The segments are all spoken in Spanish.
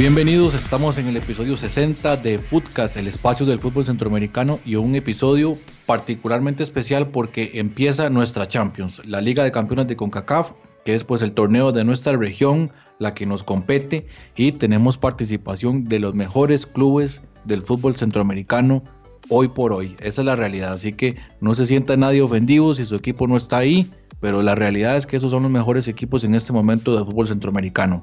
Bienvenidos, estamos en el episodio 60 de Footcast, el espacio del fútbol centroamericano y un episodio particularmente especial porque empieza nuestra Champions, la Liga de Campeones de CONCACAF, que es pues el torneo de nuestra región, la que nos compete y tenemos participación de los mejores clubes del fútbol centroamericano hoy por hoy. Esa es la realidad, así que no se sienta nadie ofendido si su equipo no está ahí, pero la realidad es que esos son los mejores equipos en este momento del fútbol centroamericano.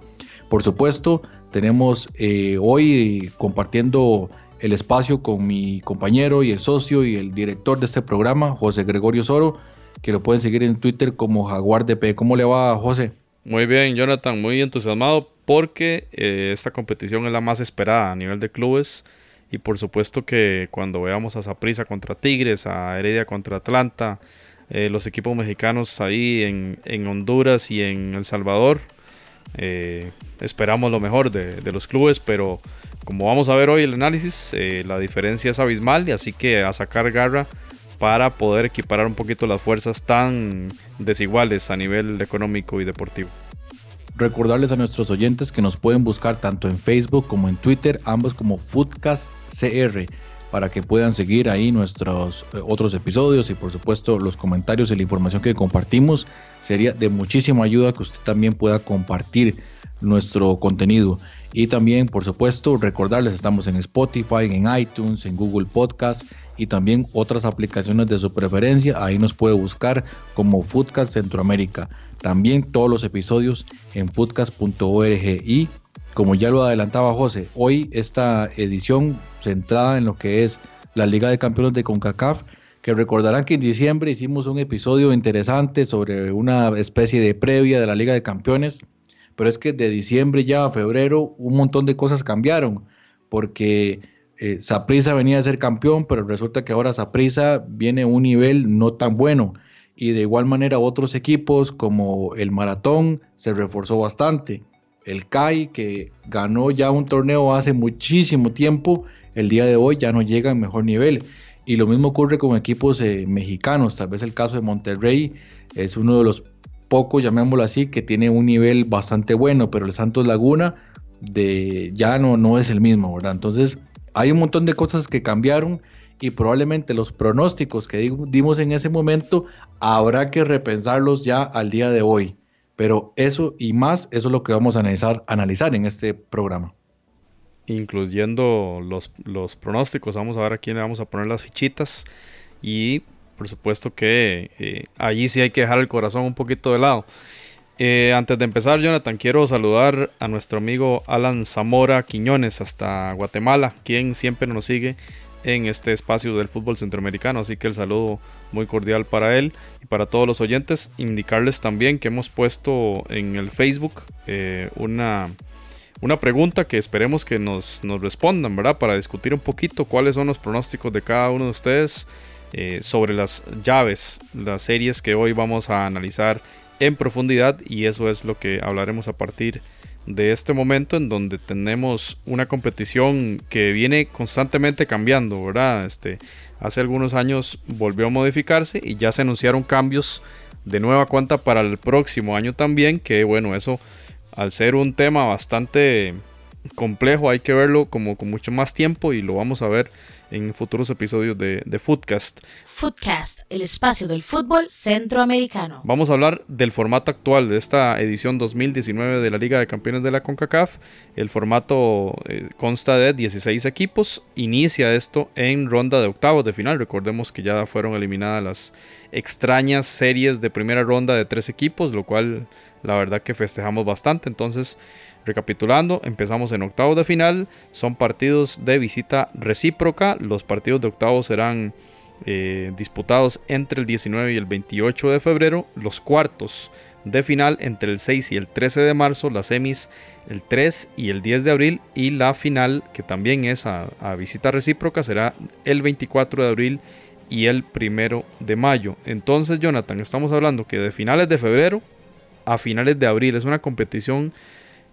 Por supuesto, tenemos eh, hoy compartiendo el espacio con mi compañero y el socio y el director de este programa, José Gregorio Soro, que lo pueden seguir en Twitter como Jaguar DP. ¿Cómo le va, José? Muy bien, Jonathan, muy entusiasmado porque eh, esta competición es la más esperada a nivel de clubes y por supuesto que cuando veamos a Saprissa contra Tigres, a Heredia contra Atlanta, eh, los equipos mexicanos ahí en, en Honduras y en El Salvador, eh, esperamos lo mejor de, los clubes, pero como vamos a ver hoy el análisis, eh, la diferencia es abismal y así que a sacar garra para poder equiparar un poquito las fuerzas tan desiguales a nivel económico y deportivo. Recordarles a nuestros oyentes que nos pueden buscar tanto en Facebook como en Twitter, ambos como Foodcast CR para que puedan seguir ahí nuestros eh, otros episodios y por supuesto los comentarios y la información que compartimos. Sería de muchísima ayuda que usted también pueda compartir nuestro contenido. Y también, por supuesto, recordarles, estamos en Spotify, en iTunes, en Google Podcast y también otras aplicaciones de su preferencia. Ahí nos puede buscar como Foodcast Centroamérica. También todos los episodios en foodcast.org y como ya lo adelantaba José, hoy esta edición centrada en lo que es la Liga de Campeones de CONCACAF, que recordarán que en diciembre hicimos un episodio interesante sobre una especie de previa de la Liga de Campeones, pero es que de diciembre ya a febrero un montón de cosas cambiaron, porque eh, Saprisa venía a ser campeón, pero resulta que ahora Saprisa viene a un nivel no tan bueno. Y de igual manera otros equipos como el Maratón se reforzó bastante el CAI, que ganó ya un torneo hace muchísimo tiempo, el día de hoy ya no llega en mejor nivel. Y lo mismo ocurre con equipos eh, mexicanos, tal vez el caso de Monterrey es uno de los pocos, llamémoslo así, que tiene un nivel bastante bueno, pero el Santos Laguna de, ya no, no es el mismo, ¿verdad? Entonces hay un montón de cosas que cambiaron y probablemente los pronósticos que dimos en ese momento habrá que repensarlos ya al día de hoy. Pero eso y más, eso es lo que vamos a analizar, analizar en este programa. Incluyendo los, los pronósticos, vamos a ver a quién le vamos a poner las fichitas. Y por supuesto que eh, allí sí hay que dejar el corazón un poquito de lado. Eh, antes de empezar, Jonathan, quiero saludar a nuestro amigo Alan Zamora Quiñones hasta Guatemala, quien siempre nos sigue en este espacio del fútbol centroamericano. Así que el saludo muy cordial para él y para todos los oyentes. Indicarles también que hemos puesto en el Facebook eh, una, una pregunta que esperemos que nos, nos, respondan, ¿verdad? Para discutir un poquito cuáles son los pronósticos de cada uno de ustedes eh, sobre las llaves, las series que hoy vamos a analizar en profundidad y eso es lo que hablaremos a partir de de este momento en donde tenemos una competición que viene constantemente cambiando, ¿verdad? Este, hace algunos años volvió a modificarse y ya se anunciaron cambios de nueva cuenta para el próximo año también, que bueno, eso al ser un tema bastante complejo hay que verlo como con mucho más tiempo y lo vamos a ver en futuros episodios de, de Footcast. Footcast, el espacio del fútbol centroamericano. Vamos a hablar del formato actual de esta edición 2019 de la Liga de Campeones de la CONCACAF. El formato eh, consta de 16 equipos. Inicia esto en ronda de octavos de final. Recordemos que ya fueron eliminadas las extrañas series de primera ronda de tres equipos, lo cual la verdad que festejamos bastante. Entonces, Recapitulando, empezamos en octavos de final, son partidos de visita recíproca, los partidos de octavos serán eh, disputados entre el 19 y el 28 de febrero, los cuartos de final entre el 6 y el 13 de marzo, las semis el 3 y el 10 de abril y la final, que también es a, a visita recíproca, será el 24 de abril y el 1 de mayo. Entonces, Jonathan, estamos hablando que de finales de febrero a finales de abril es una competición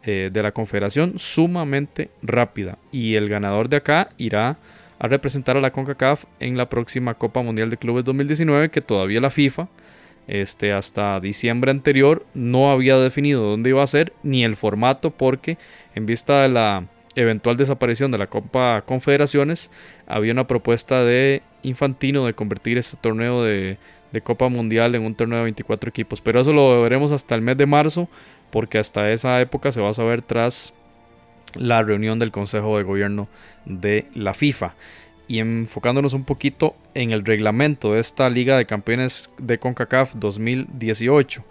eh, de la confederación sumamente rápida y el ganador de acá irá a representar a la CONCACAF en la próxima Copa Mundial de Clubes 2019 que todavía la FIFA este, hasta diciembre anterior no había definido dónde iba a ser ni el formato porque en vista de la eventual desaparición de la Copa Confederaciones había una propuesta de Infantino de convertir este torneo de, de Copa Mundial en un torneo de 24 equipos. Pero eso lo veremos hasta el mes de marzo porque hasta esa época se va a saber tras la reunión del Consejo de Gobierno de la FIFA y enfocándonos un poquito en el reglamento de esta Liga de Campeones de CONCACAF 2018.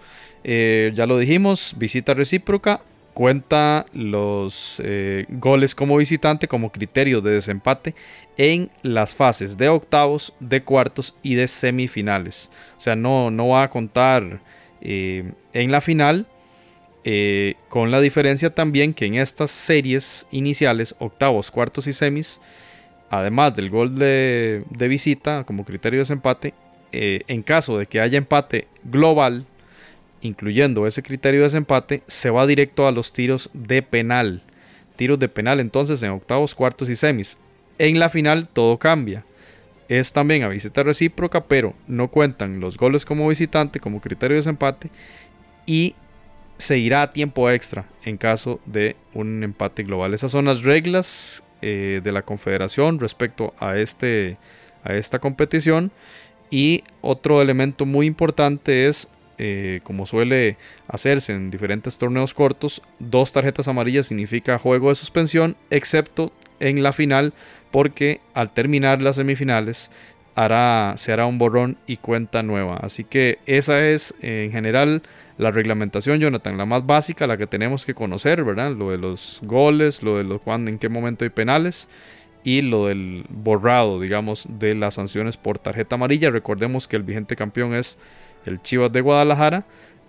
Eh, ya lo dijimos, visita recíproca, cuenta los eh, goles como visitante como criterio de desempate en las fases de octavos, de cuartos y de semifinales. O sea, no, no va a contar eh, en la final. Con la diferencia también que en estas series iniciales, octavos, cuartos y semis, además del gol de, visita como criterio de desempate, eh, en caso de que haya empate global, incluyendo ese criterio de desempate, se va directo a los tiros de penal. Tiros de penal entonces en octavos, cuartos y semis. En la final todo cambia. Es también a visita recíproca, pero no cuentan los goles como visitante como criterio de desempate y se irá a tiempo extra en caso de un empate global. Esas son las reglas eh, de la Confederación respecto a, este, a esta competición. Y otro elemento muy importante es, eh, como suele hacerse en diferentes torneos cortos, dos tarjetas amarillas significa juego de suspensión, excepto en la final, porque al terminar las semifinales hará, se hará un borrón y cuenta nueva. Así que esa es en general la reglamentación, Jonathan, la más básica, la que tenemos que conocer, ¿verdad? Lo de los goles, lo de los cuándo, en qué momento hay penales y lo del borrado, digamos, de las sanciones por tarjeta amarilla. Recordemos que el vigente campeón es el Chivas de Guadalajara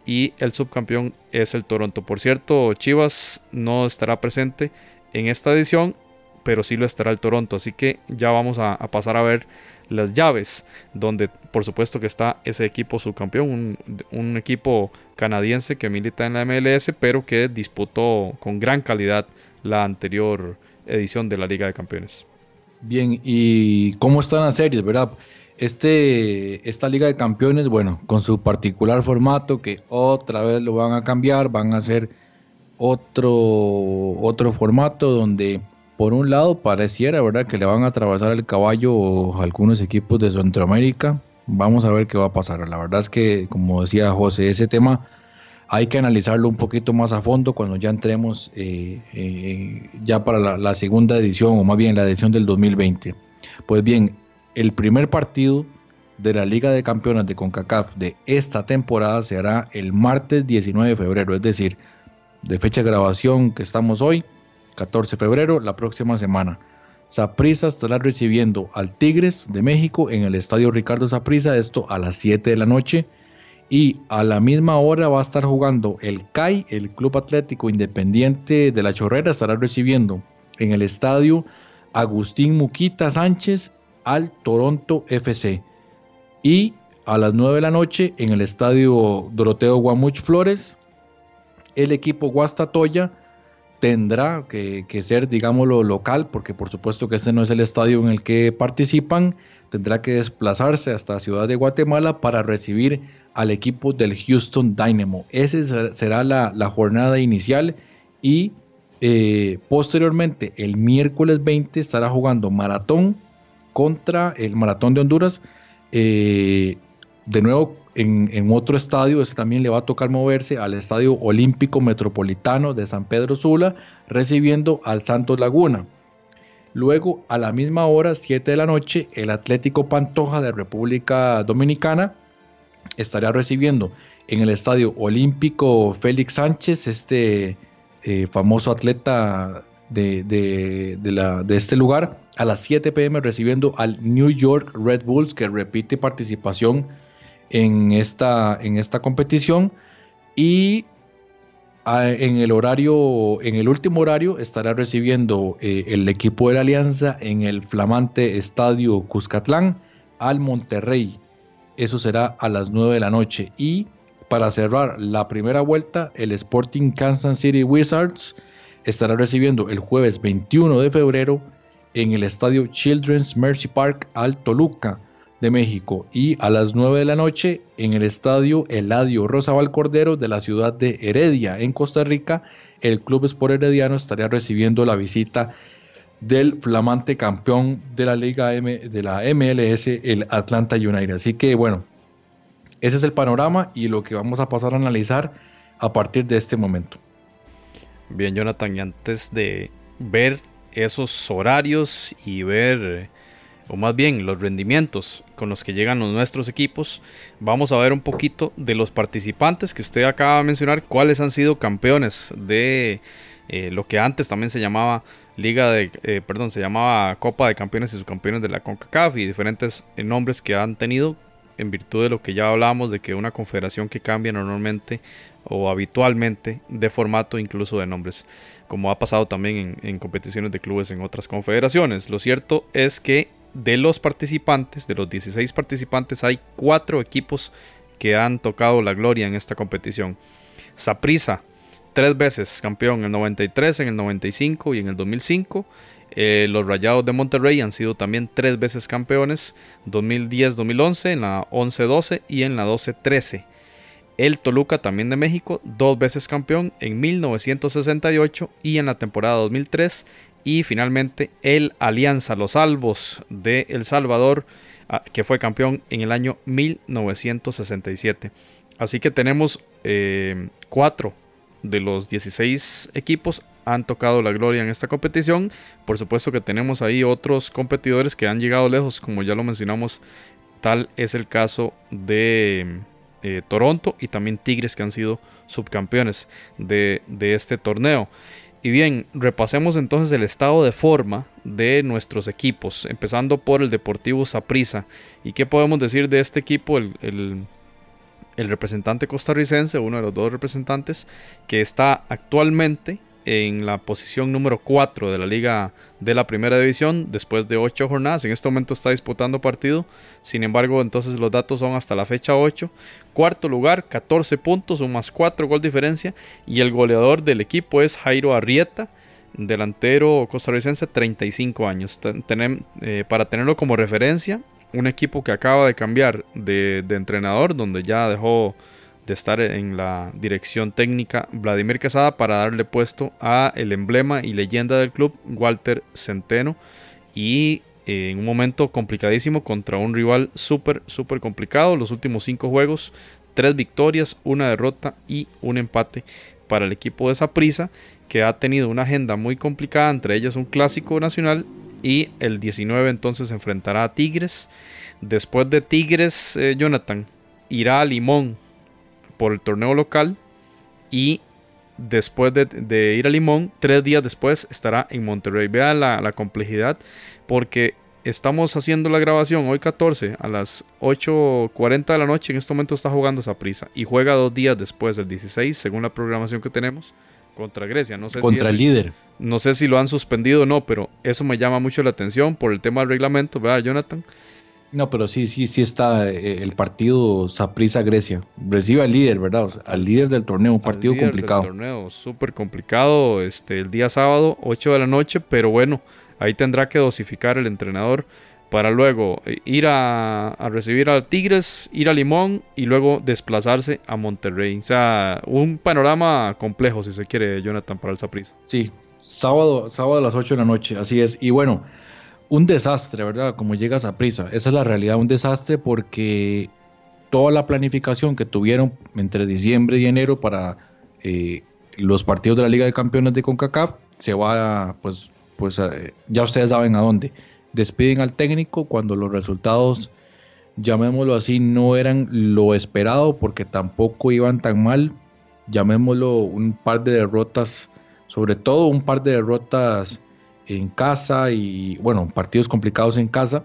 y el subcampeón es el Toronto. Por cierto, Chivas no estará presente en esta edición, pero sí lo estará el Toronto. Así que ya vamos a, pasar a ver las llaves, donde por supuesto que está ese equipo subcampeón, un, equipo canadiense que milita en la MLS, pero que disputó con gran calidad la anterior edición de la Liga de Campeones. Bien, ¿y cómo están las series, verdad? Este, esta Liga de Campeones, bueno, con su particular formato que otra vez lo van a cambiar, van a hacer otro, otro formato donde por un lado pareciera, ¿verdad?, que le van a atravesar el caballo algunos equipos de Centroamérica. Vamos a ver qué va a pasar. La verdad es que, como decía José, ese tema hay que analizarlo un poquito más a fondo cuando ya entremos eh, eh, ya para la, la, segunda edición, o más bien la edición del 2020. Pues bien, el primer partido de la Liga de Campeones de CONCACAF de esta temporada se hará el martes 19 de febrero, es decir, de fecha de grabación que estamos hoy, 14 de febrero, la próxima semana. Saprissa estará recibiendo al Tigres de México en el estadio Ricardo Saprissa, esto a las 7 de la noche. Y a la misma hora va a estar jugando el CAI, el Club Atlético Independiente de la Chorrera, estará recibiendo en el estadio Agustín Muquita Sánchez al Toronto FC. Y a las 9 de la noche en el estadio Doroteo Guamuch Flores, el equipo Guastatoya tendrá que, ser, digámoslo, local, porque por supuesto que este no es el estadio en el que participan, tendrá que desplazarse hasta Ciudad de Guatemala para recibir al equipo del Houston Dynamo. Esa será la, jornada inicial y eh, posteriormente el miércoles 20 estará jugando maratón contra el maratón de Honduras. Eh, de nuevo en, otro estadio, también le va a tocar moverse al Estadio Olímpico Metropolitano de San Pedro Sula, recibiendo al Santos Laguna. Luego, a la misma hora, 7 de la noche, el Atlético Pantoja de República Dominicana estará recibiendo en el Estadio Olímpico Félix Sánchez, este eh, famoso atleta de, de, este lugar, a las 7 pm recibiendo al New York Red Bulls, que repite participación en esta, en esta competición y en el horario, en el último horario estará recibiendo eh, el equipo de la Alianza en el flamante estadio Cuscatlán al Monterrey. Eso será a las 9 de la noche. Y para cerrar la primera vuelta, el Sporting Kansas City Wizards estará recibiendo el jueves 21 de febrero en el estadio Children's Mercy Park al Toluca de México y a las 9 de la noche en el estadio Eladio Rosabal Cordero de la ciudad de Heredia en Costa Rica el Club Sport Herediano estaría recibiendo la visita del flamante campeón de la Liga M, de la MLS, el Atlanta United. Así que bueno, ese es el panorama y lo que vamos a pasar a analizar a partir de este momento. Bien, Jonathan, y antes de ver esos horarios y ver o más bien los rendimientos con los que llegan nuestros equipos, vamos a ver un poquito de los participantes que usted acaba de mencionar, cuáles han sido campeones de eh, lo que antes también se llamaba Liga de, eh, perdón, se llamaba Copa de Campeones y Subcampeones de la CONCACAF y diferentes eh, nombres que han tenido en virtud de lo que ya hablábamos de que una confederación que cambia normalmente o habitualmente de formato incluso de nombres como ha pasado también en competiciones de clubes en otras confederaciones. Lo cierto es que de los participantes, de los 16 participantes, hay cuatro equipos que han tocado la gloria en esta competición. Saprisa, tres veces campeón en el 93, en el 95 y en el 2005. Eh, los Rayados de Monterrey han sido también tres veces campeones, 2010-2011, en la 11-12 y en la 12-13. El Toluca también de México, dos veces campeón en 1968 y en la temporada 2003 y finalmente el Alianza Los Albos de El Salvador, ah, que fue campeón en el año 1967. Así que tenemos eh, cuatro de los 16 equipos han tocado la gloria en esta competición. Por supuesto que tenemos ahí otros competidores que han llegado lejos, como ya lo mencionamos. Tal es el caso de eh, Toronto y también Tigres que han sido subcampeones de este torneo. Y bien, repasemos entonces el estado de forma de nuestros equipos, empezando por el Deportivo Saprissa. ¿Y qué podemos decir de este equipo? El, el, representante costarricense, uno de los dos representantes, que está actualmente en la posición número 4 de la liga de la primera división después de 8 jornadas. En este momento está disputando partido. Sin embargo, entonces los datos son hasta la fecha 8. Cuarto lugar, 14 puntos, un más 4 gol diferencia. Y el goleador del equipo es Jairo Arrieta, delantero costarricense, 35 años. Eh, para tenerlo como referencia, un equipo que acaba de cambiar de entrenador, donde ya dejó de estar en la dirección técnica Vladimir Quesada para darle puesto a el emblema y leyenda del club Walter Centeno. Y eh, en un momento complicadísimo contra un rival súper súper complicado los últimos cinco juegos tres victorias una derrota y un empate para el equipo de esa prisa que ha tenido una agenda muy complicada entre ellos un clásico nacional y el 19 entonces se enfrentará a Tigres. Después de Tigres eh, Jonathan irá a Limón por el torneo local y después de, ir a Limón, tres días después estará en Monterrey. Vean la, complejidad porque estamos haciendo la grabación hoy 14 a las 8.40 de la noche. En este momento está jugando esa prisa y juega dos días después, del 16, según la programación que tenemos, contra Grecia. No sé contra el líder. No sé si lo han suspendido o no, pero eso me llama mucho la atención por el tema del reglamento, ¿verdad, Jonathan? No, pero sí, sí, sí está eh, el partido Saprisa Grecia. Recibe al líder, ¿verdad? al líder del torneo, un partido complicado. Del torneo, súper complicado. Este, el día sábado, 8 de la noche, pero bueno, ahí tendrá que dosificar el entrenador para luego eh, ir a, recibir a Tigres, ir a Limón y luego desplazarse a Monterrey. O sea, un panorama complejo, si se quiere, Jonathan, para el Saprisa. Sí, sábado, sábado a las 8 de la noche, así es. Y bueno un desastre, ¿verdad? Como llegas a prisa. Esa es la realidad, un desastre porque toda la planificación que tuvieron entre diciembre y enero para eh, los partidos de la Liga de Campeones de CONCACAF se va, pues, pues ya ustedes saben a dónde. Despiden al técnico cuando los resultados, llamémoslo así, no eran lo esperado porque tampoco iban tan mal. Llamémoslo un par de derrotas, sobre todo un par de derrotas en casa y, bueno, partidos complicados en casa,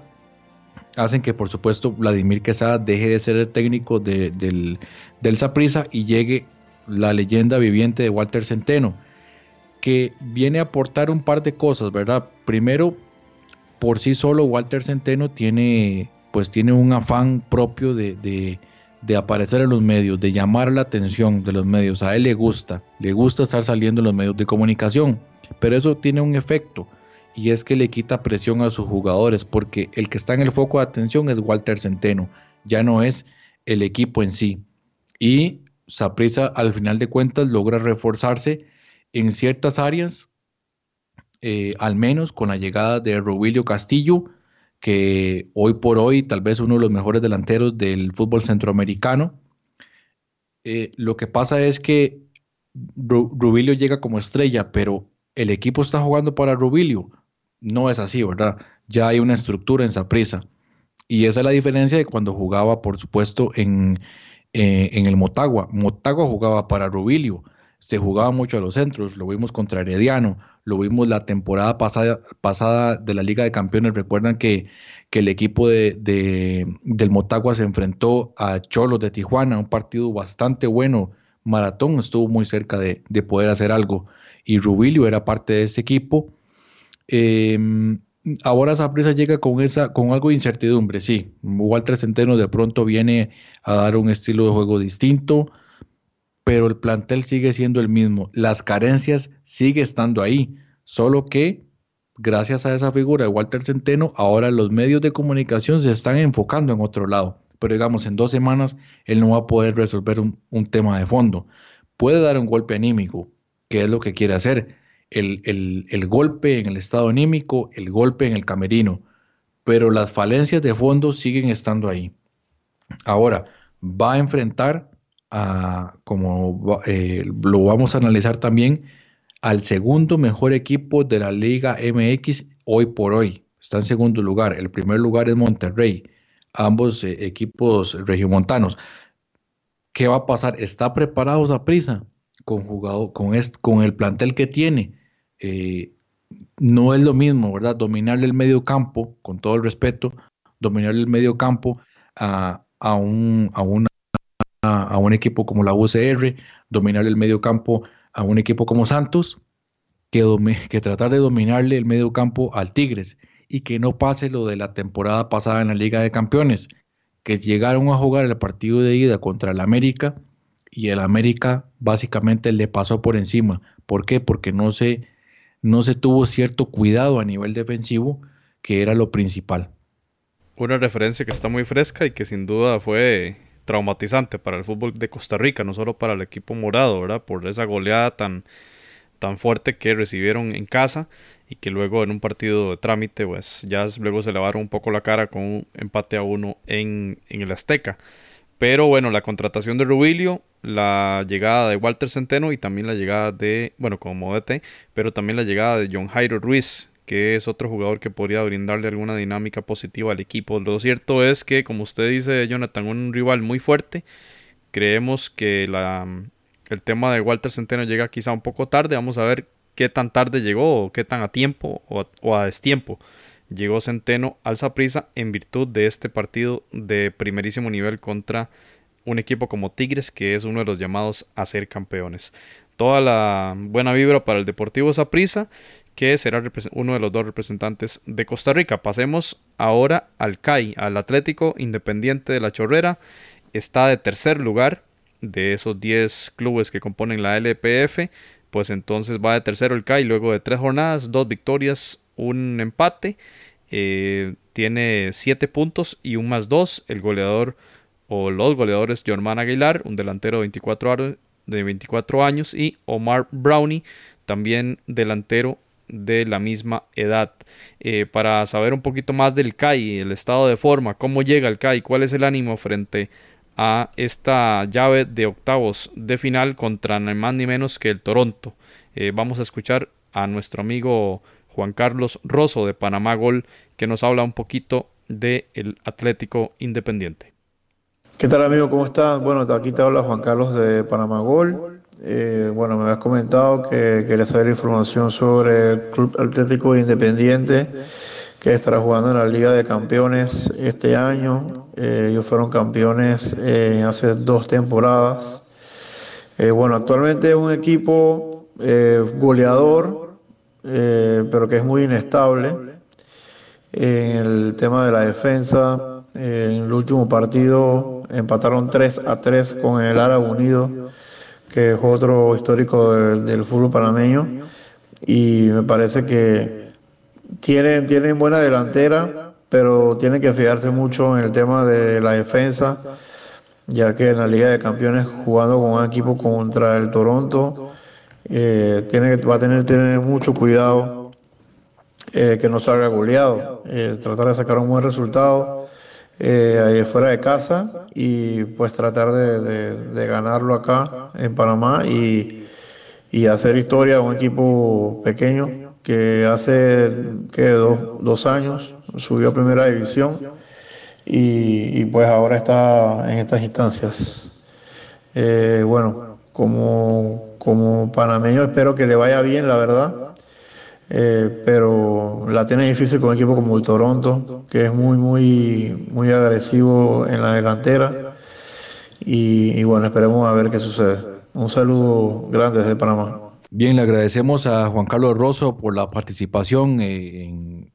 hacen que, por supuesto, Vladimir Quesada deje de ser el técnico del, del Saprissa y llegue la leyenda viviente de Walter Centeno, que viene a aportar un par de cosas, ¿verdad? Primero, por sí solo Walter Centeno tiene, pues tiene un afán propio de, de, de, aparecer en los medios, de llamar la atención de los medios. A él le gusta, le gusta estar saliendo en los medios de comunicación. Pero eso tiene un efecto y es que le quita presión a sus jugadores, porque el que está en el foco de atención es Walter Centeno, ya no es el equipo en sí. Y Saprissa al final de cuentas logra reforzarse en ciertas áreas, eh, al menos con la llegada de Rubilio Castillo, que hoy por hoy tal vez uno de los mejores delanteros del fútbol centroamericano. Eh, lo que pasa es que Rubilio llega como estrella, pero el equipo está jugando para Rubilio. No es así, ¿verdad? Ya hay una estructura en Saprissa. Y esa es la diferencia de cuando jugaba, por supuesto, en, eh, en el Motagua. Motagua jugaba para Rubilio, se jugaba mucho a los centros, lo vimos contra Herediano, lo vimos la temporada pasada, pasada de la Liga de Campeones. Recuerdan que, que el equipo de, del Motagua se enfrentó a Cholos de Tijuana, un partido bastante bueno. Maratón estuvo muy cerca de, de poder hacer algo y Rubilio era parte de ese equipo. Em, ahora Saprissa llega con esa, con algo de incertidumbre, sí. Walter Centeno de pronto viene a dar un estilo de juego distinto, pero el plantel sigue siendo el mismo. Las carencias sigue estando ahí, solo que gracias a esa figura de Walter Centeno, ahora los medios de comunicación se están enfocando en otro lado. Pero digamos, en dos semanas él no va a poder resolver un, un tema de fondo. Puede dar un golpe anímico, que es lo que quiere hacer. El, el, golpe en el estado anímico, el golpe en el camerino, pero las falencias de fondo siguen estando ahí. Ahora, va a enfrentar a, como eh, lo vamos a analizar también, al segundo mejor equipo de la Liga MX hoy por hoy. Está en segundo lugar. El primer lugar es Monterrey. Ambos eh, equipos regiomontanos. ¿Qué va a pasar? ¿Está preparado a prisa? Con, con, con el plantel que tiene. Eh, no es lo mismo, ¿verdad? Dominarle el medio campo, con todo el respeto, dominarle el medio campo a, a, un, a, a, un equipo como la UCR, dominarle el medio campo a un equipo como Santos, que, que tratar de dominarle el medio campo al Tigres y que no pase lo de la temporada pasada en la Liga de Campeones, que llegaron a jugar el partido de ida contra el América y el América básicamente le pasó por encima. ¿Por qué? Porque no se no se tuvo cierto cuidado a nivel defensivo, que era lo principal. Una referencia que está muy fresca y que sin duda fue traumatizante para el fútbol de Costa Rica, no solo para el equipo morado, ¿verdad? Por esa goleada tan, tan fuerte que recibieron en casa y que luego en un partido de trámite, pues ya luego se lavaron un poco la cara con un empate a uno en, en el Azteca. Pero bueno, la contratación de Rubilio la llegada de Walter Centeno y también la llegada de, bueno, como DT, pero también la llegada de John Jairo Ruiz, que es otro jugador que podría brindarle alguna dinámica positiva al equipo. Lo cierto es que, como usted dice, Jonathan, un rival muy fuerte. Creemos que la, el tema de Walter Centeno llega quizá un poco tarde. Vamos a ver qué tan tarde llegó o qué tan a tiempo o a, o a destiempo llegó Centeno al Saprissa en virtud de este partido de primerísimo nivel contra un equipo como Tigres, que es uno de los llamados a ser campeones. Toda la buena vibra para el Deportivo Saprissa, que será uno de los dos representantes de Costa Rica. Pasemos ahora al CAI, al Atlético Independiente de la Chorrera. Está de tercer lugar de esos 10 clubes que componen la LPF. Pues entonces va de tercero el CAI luego de tres jornadas, dos victorias, un empate. Eh, tiene 7 puntos y un más 2. El goleador o los goleadores Germán Aguilar, un delantero de 24, de 24 años, y Omar Brownie, también delantero de la misma edad. Eh, para saber un poquito más del CAI, el estado de forma, cómo llega el CAI, cuál es el ánimo frente a esta llave de octavos de final contra ni más ni menos que el Toronto. Eh, vamos a escuchar a nuestro amigo Juan Carlos Rosso de Panamá Gol que nos habla un poquito del el Atlético Independiente. ¿Qué tal amigo? ¿Cómo estás? Bueno, aquí te habla Juan Carlos de Panamá Gol. Eh, bueno, me habías comentado que querías saber información sobre el Club Atlético Independiente que estará jugando en la Liga de Campeones este año. Eh, ellos fueron campeones eh, hace dos temporadas. bueno, actualmente es un equipo goleador, pero que es muy inestable en el tema de la defensa. en el último partido empataron 3 a 3 con el Árabe Unido, que es otro histórico del, fútbol panameño. Y me parece que tienen, tienen buena delantera, pero tienen que fijarse mucho en el tema de la defensa, ya que en la Liga de Campeones jugando con un equipo contra el Toronto, eh, tiene, va a tener tener mucho cuidado eh, que no salga goleado, eh, tratar de sacar un buen resultado ahí fuera de casa y pues tratar de, ganarlo acá en Panamá y, y hacer historia a un equipo pequeño que hace que dos, años subió a primera división y, pues ahora está en estas instancias. Eh, bueno, como, como panameño espero que le vaya bien, la verdad. Eh, pero la tiene difícil con un equipo como el Toronto, que es muy, muy, muy agresivo en la delantera. Y, y bueno, esperemos a ver qué sucede. Un saludo grande desde Panamá. Bien, le agradecemos a Juan Carlos Rosso por la participación eh,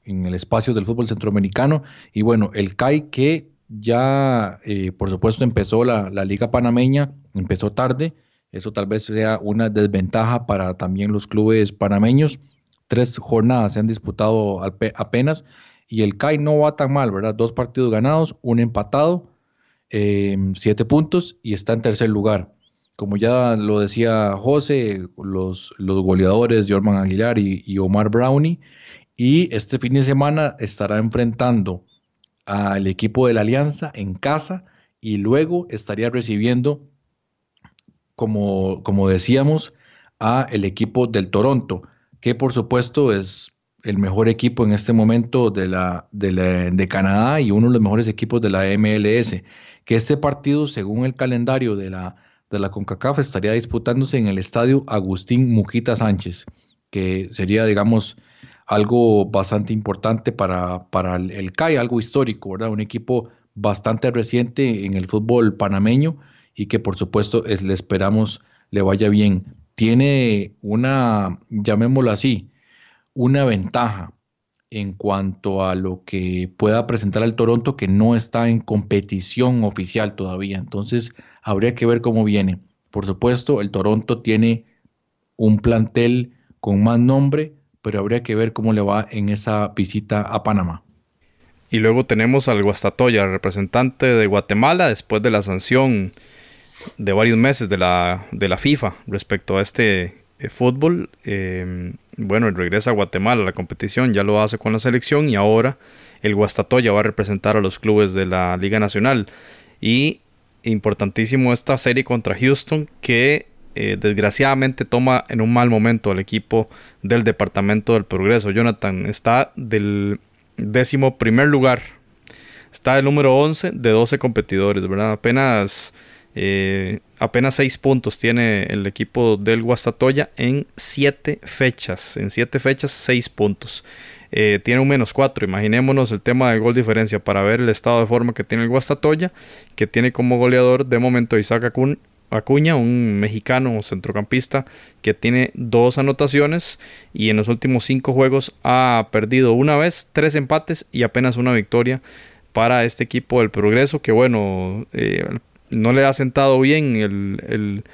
en, el espacio del fútbol centroamericano. Y bueno, el CAI que ya, eh, por supuesto, empezó la, Liga Panameña, empezó tarde. Eso tal vez sea una desventaja para también los clubes panameños. Tres jornadas se han disputado apenas y el CAI no va tan mal, ¿verdad? Dos partidos ganados, un empatado, eh, siete puntos y está en tercer lugar como ya lo decía José, los, los goleadores Jorman Aguilar y, Omar Brownie. Y este fin de semana estará enfrentando al equipo de la Alianza en casa y luego estaría recibiendo, como, como decíamos, a el equipo del Toronto, que por supuesto es el mejor equipo en este momento de, la, de, de Canadá y uno de los mejores equipos de la MLS. Que este partido, según el calendario de la de la CONCACAF estaría disputándose en el estadio Agustín Mujita Sánchez, que sería, digamos, algo bastante importante para, para el, CAI, algo histórico, ¿verdad? Un equipo bastante reciente en el fútbol panameño y que por supuesto es, le esperamos le vaya bien. Tiene una, llamémoslo así, una ventaja en cuanto a lo que pueda presentar al Toronto que no está en competición oficial todavía. Entonces, habría que ver cómo viene. Por supuesto, el Toronto tiene un plantel con más nombre, pero habría que ver cómo le va en esa visita a Panamá. Y luego tenemos al Guastatoya, representante de Guatemala, después de la sanción de varios meses de la, de la FIFA respecto a este eh, fútbol. Em, bueno, regresa a Guatemala a la competición, ya lo hace con la selección y ahora el Guastatoya va a representar a los clubes de la Liga Nacional. Y importantísimo esta serie contra Houston que eh, desgraciadamente toma en un mal momento al equipo del Departamento del Progreso. Jonathan está del décimo primer lugar. Está el número 11 de 12 competidores, ¿verdad? Apenas, eh, apenas 6 puntos tiene el equipo del Guastatoya en 7 fechas. En 7 fechas, 6 puntos. Eh, tiene un menos 4. Imaginémonos el tema de gol diferencia para ver el estado de forma que tiene el Guastatoya, que tiene como goleador de momento Isaac Acuña, un mexicano centrocampista que tiene dos anotaciones y en los últimos cinco juegos ha perdido una vez, tres empates y apenas una victoria para este equipo del Progreso, que bueno, eh, no le ha sentado bien el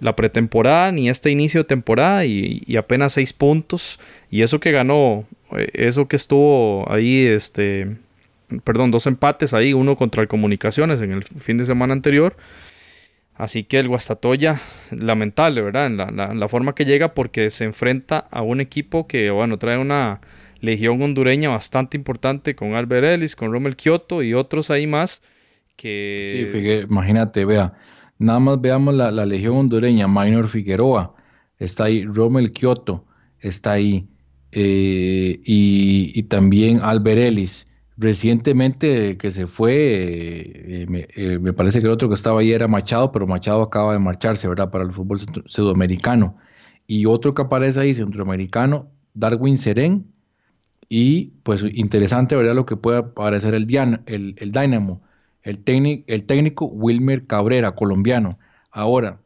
la pretemporada ni este inicio de temporada y, apenas seis puntos. Y eso que ganó, eh, eso que estuvo ahí, este, perdón, dos empates ahí, uno contra el Comunicaciones en el fin de semana anterior. Así que el Guastatoya, lamentable, ¿verdad? En la, la, forma que llega porque se enfrenta a un equipo que, bueno, trae una legión hondureña bastante importante con Albert Ellis, con Rommel Kioto y otros ahí más Sí, imagínate, vea, Nada más veamos la, Legión Hondureña, Minor Figueroa, está ahí, Rommel Kioto, está ahí, eh, y, también Albert Ellis. Recientemente que se fue, eh, eh, me, parece que el otro que estaba ahí era Machado, pero Machado acaba de marcharse, ¿verdad? Para el fútbol sudamericano. Y otro que aparece ahí, centroamericano, Darwin Serén. Y pues interesante, ¿verdad? Lo que puede aparecer el, Dian, el, el Dynamo el, el técnico Wilmer Cabrera, colombiano. Ahora,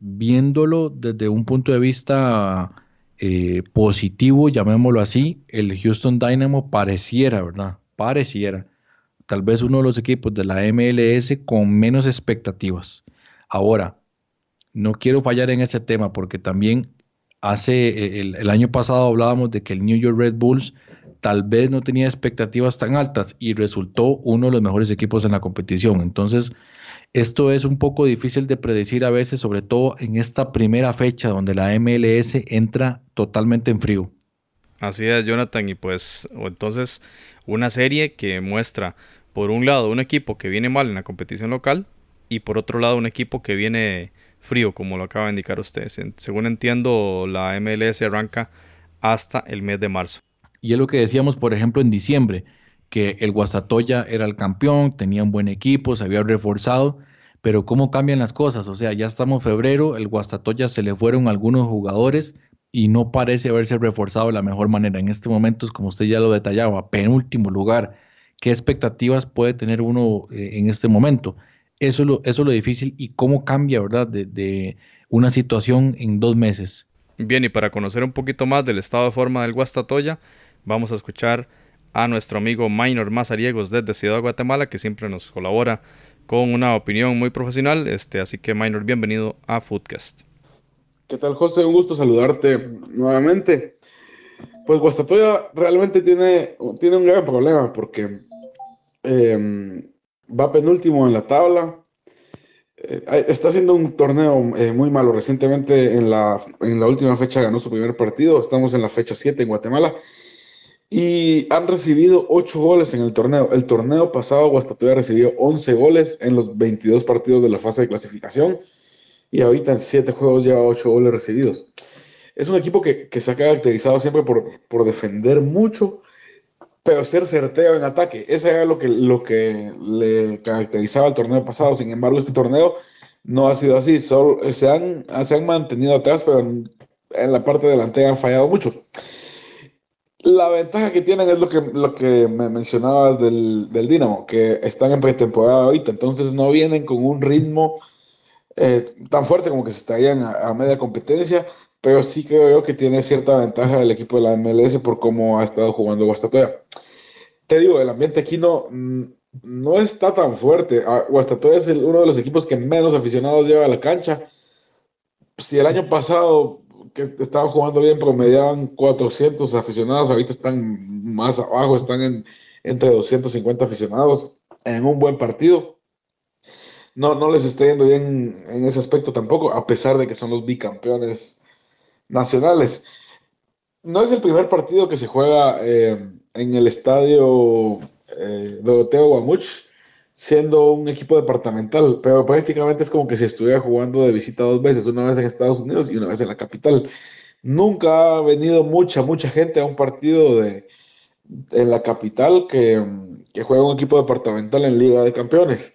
viéndolo desde un punto de vista eh, positivo, llamémoslo así, el Houston Dynamo pareciera, ¿verdad? Pareciera. Tal vez uno de los equipos de la MLS con menos expectativas. Ahora, no quiero fallar en ese tema porque también hace el, el, año pasado hablábamos de que el New York Red Bulls tal vez no tenía expectativas tan altas y resultó uno de los mejores equipos en la competición. Entonces, esto es un poco difícil de predecir a veces, sobre todo en esta primera fecha donde la MLS entra totalmente en frío. Así es, Jonathan, y pues entonces una serie que muestra por un lado un equipo que viene mal en la competición local y por otro lado un equipo que viene frío, como lo acaba de indicar usted. Según entiendo, la MLS arranca hasta el mes de marzo. Y es lo que decíamos, por ejemplo, en diciembre, que el Guastatoya era el campeón, tenía un buen equipo, se había reforzado, pero cómo cambian las cosas, o sea, ya estamos en febrero, el Guastatoya se le fueron algunos jugadores y no parece haberse reforzado de la mejor manera. En este momento, como usted ya lo detallaba, penúltimo lugar, ¿qué expectativas puede tener uno eh, en este momento? Eso es, lo, eso lo difícil y cómo cambia, ¿verdad? De, de una situación en dos meses. Bien, y para conocer un poquito más del estado de forma del Guastatoya, vamos a escuchar a nuestro amigo Minor Mazariegos desde Ciudad de Guatemala, que siempre nos colabora con una opinión muy profesional. Este, así que Minor, bienvenido a Foodcast. ¿Qué tal, José? Un gusto saludarte nuevamente. Pues Guastatoya realmente tiene, tiene un gran problema porque eh, va penúltimo en la tabla. Eh, está haciendo un torneo eh, muy malo. Recientemente en la, en la última fecha ganó su primer partido. Estamos en la fecha 7 en Guatemala y han recibido 8 goles en el torneo. El torneo pasado Guastatoya recibió 11 goles en los 22 partidos de la fase de clasificación y ahorita en 7 juegos lleva 8 goles recibidos. Es un equipo que, que se ha caracterizado siempre por, por, defender mucho, pero ser certero en ataque. Eso era lo que, lo que le caracterizaba al torneo pasado. Sin embargo, este torneo no ha sido así. Solo, se, han, se han mantenido atrás, pero en, la parte delantera han fallado mucho. La ventaja que tienen es lo que, lo que me mencionabas del, del Dinamo, que están en pretemporada ahorita, entonces no vienen con un ritmo eh, tan fuerte como que se estarían a, media competencia, pero sí creo yo que tiene cierta ventaja el equipo de la MLS por cómo ha estado jugando Guastatoya. Te digo, el ambiente aquí no, no está tan fuerte. Ah, Guastatoya es uno de los equipos que menos aficionados lleva a la cancha. Si el año pasado que estaban jugando bien, promediaban 400 aficionados, ahorita están más abajo, están en, entre 250 aficionados en un buen partido. No, no les está yendo bien en ese aspecto tampoco, a pesar de que son los bicampeones nacionales. No es el primer partido que se juega eh, en el estadio eh, Doroteo Guamuch siendo un equipo departamental, pero prácticamente es como que si estuviera jugando de visita dos veces, una vez en Estados Unidos y una vez en la capital. Nunca ha venido mucha, mucha gente a un partido de, en la capital que, que juega un equipo departamental en Liga de Campeones.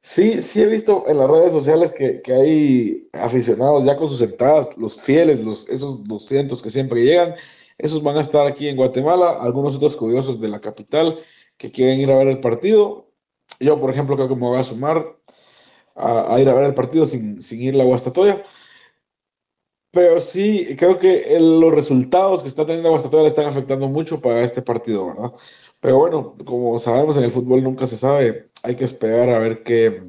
Sí, sí he visto en las redes sociales que, que, hay aficionados ya con sus entradas, los fieles, los, esos 200 que siempre llegan, esos van a estar aquí en Guatemala, algunos otros curiosos de la capital que quieren ir a ver el partido, yo, por ejemplo, creo que me voy a sumar a, ir a ver el partido sin, ir a Guastatoya. Pero sí, creo que los resultados que está teniendo Guastatoya le están afectando mucho para este partido, ¿verdad? Pero bueno, como sabemos, en el fútbol nunca se sabe. Hay que esperar a ver qué,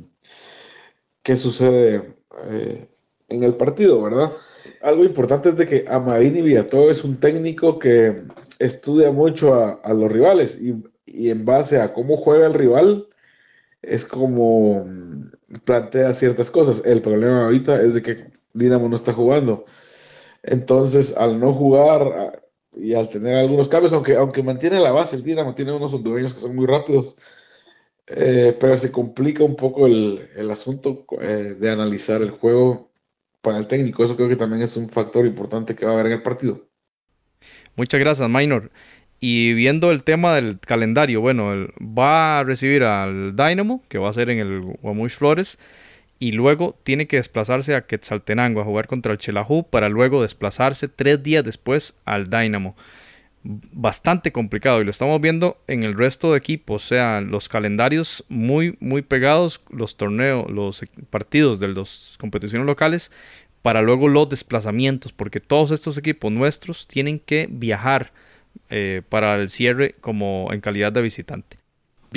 qué sucede eh, en el partido, ¿verdad? Algo importante es de que Amarini Villato es un técnico que estudia mucho a, a los rivales y, y, en base a cómo juega el rival, es como mm, plantea ciertas cosas. El problema ahorita es de que Dinamo no está jugando. Entonces, al no jugar y al tener algunos cambios, aunque, aunque mantiene la base, el Dinamo tiene unos hondureños que son muy rápidos, eh, pero se complica un poco el, el asunto eh, de analizar el juego para el técnico. Eso creo que también es un factor importante que va a haber en el partido. Muchas gracias, Minor. Y viendo el tema del calendario, bueno, va a recibir al Dynamo, que va a ser en el Guamuch Flores, y luego tiene que desplazarse a Quetzaltenango a jugar contra el Chelajú para luego desplazarse tres días después al Dynamo. Bastante complicado y lo estamos viendo en el resto de equipos, o sea, los calendarios muy, muy pegados, los torneos, los partidos de las competiciones locales, para luego los desplazamientos, porque todos estos equipos nuestros tienen que viajar eh, para el cierre como en calidad de visitante.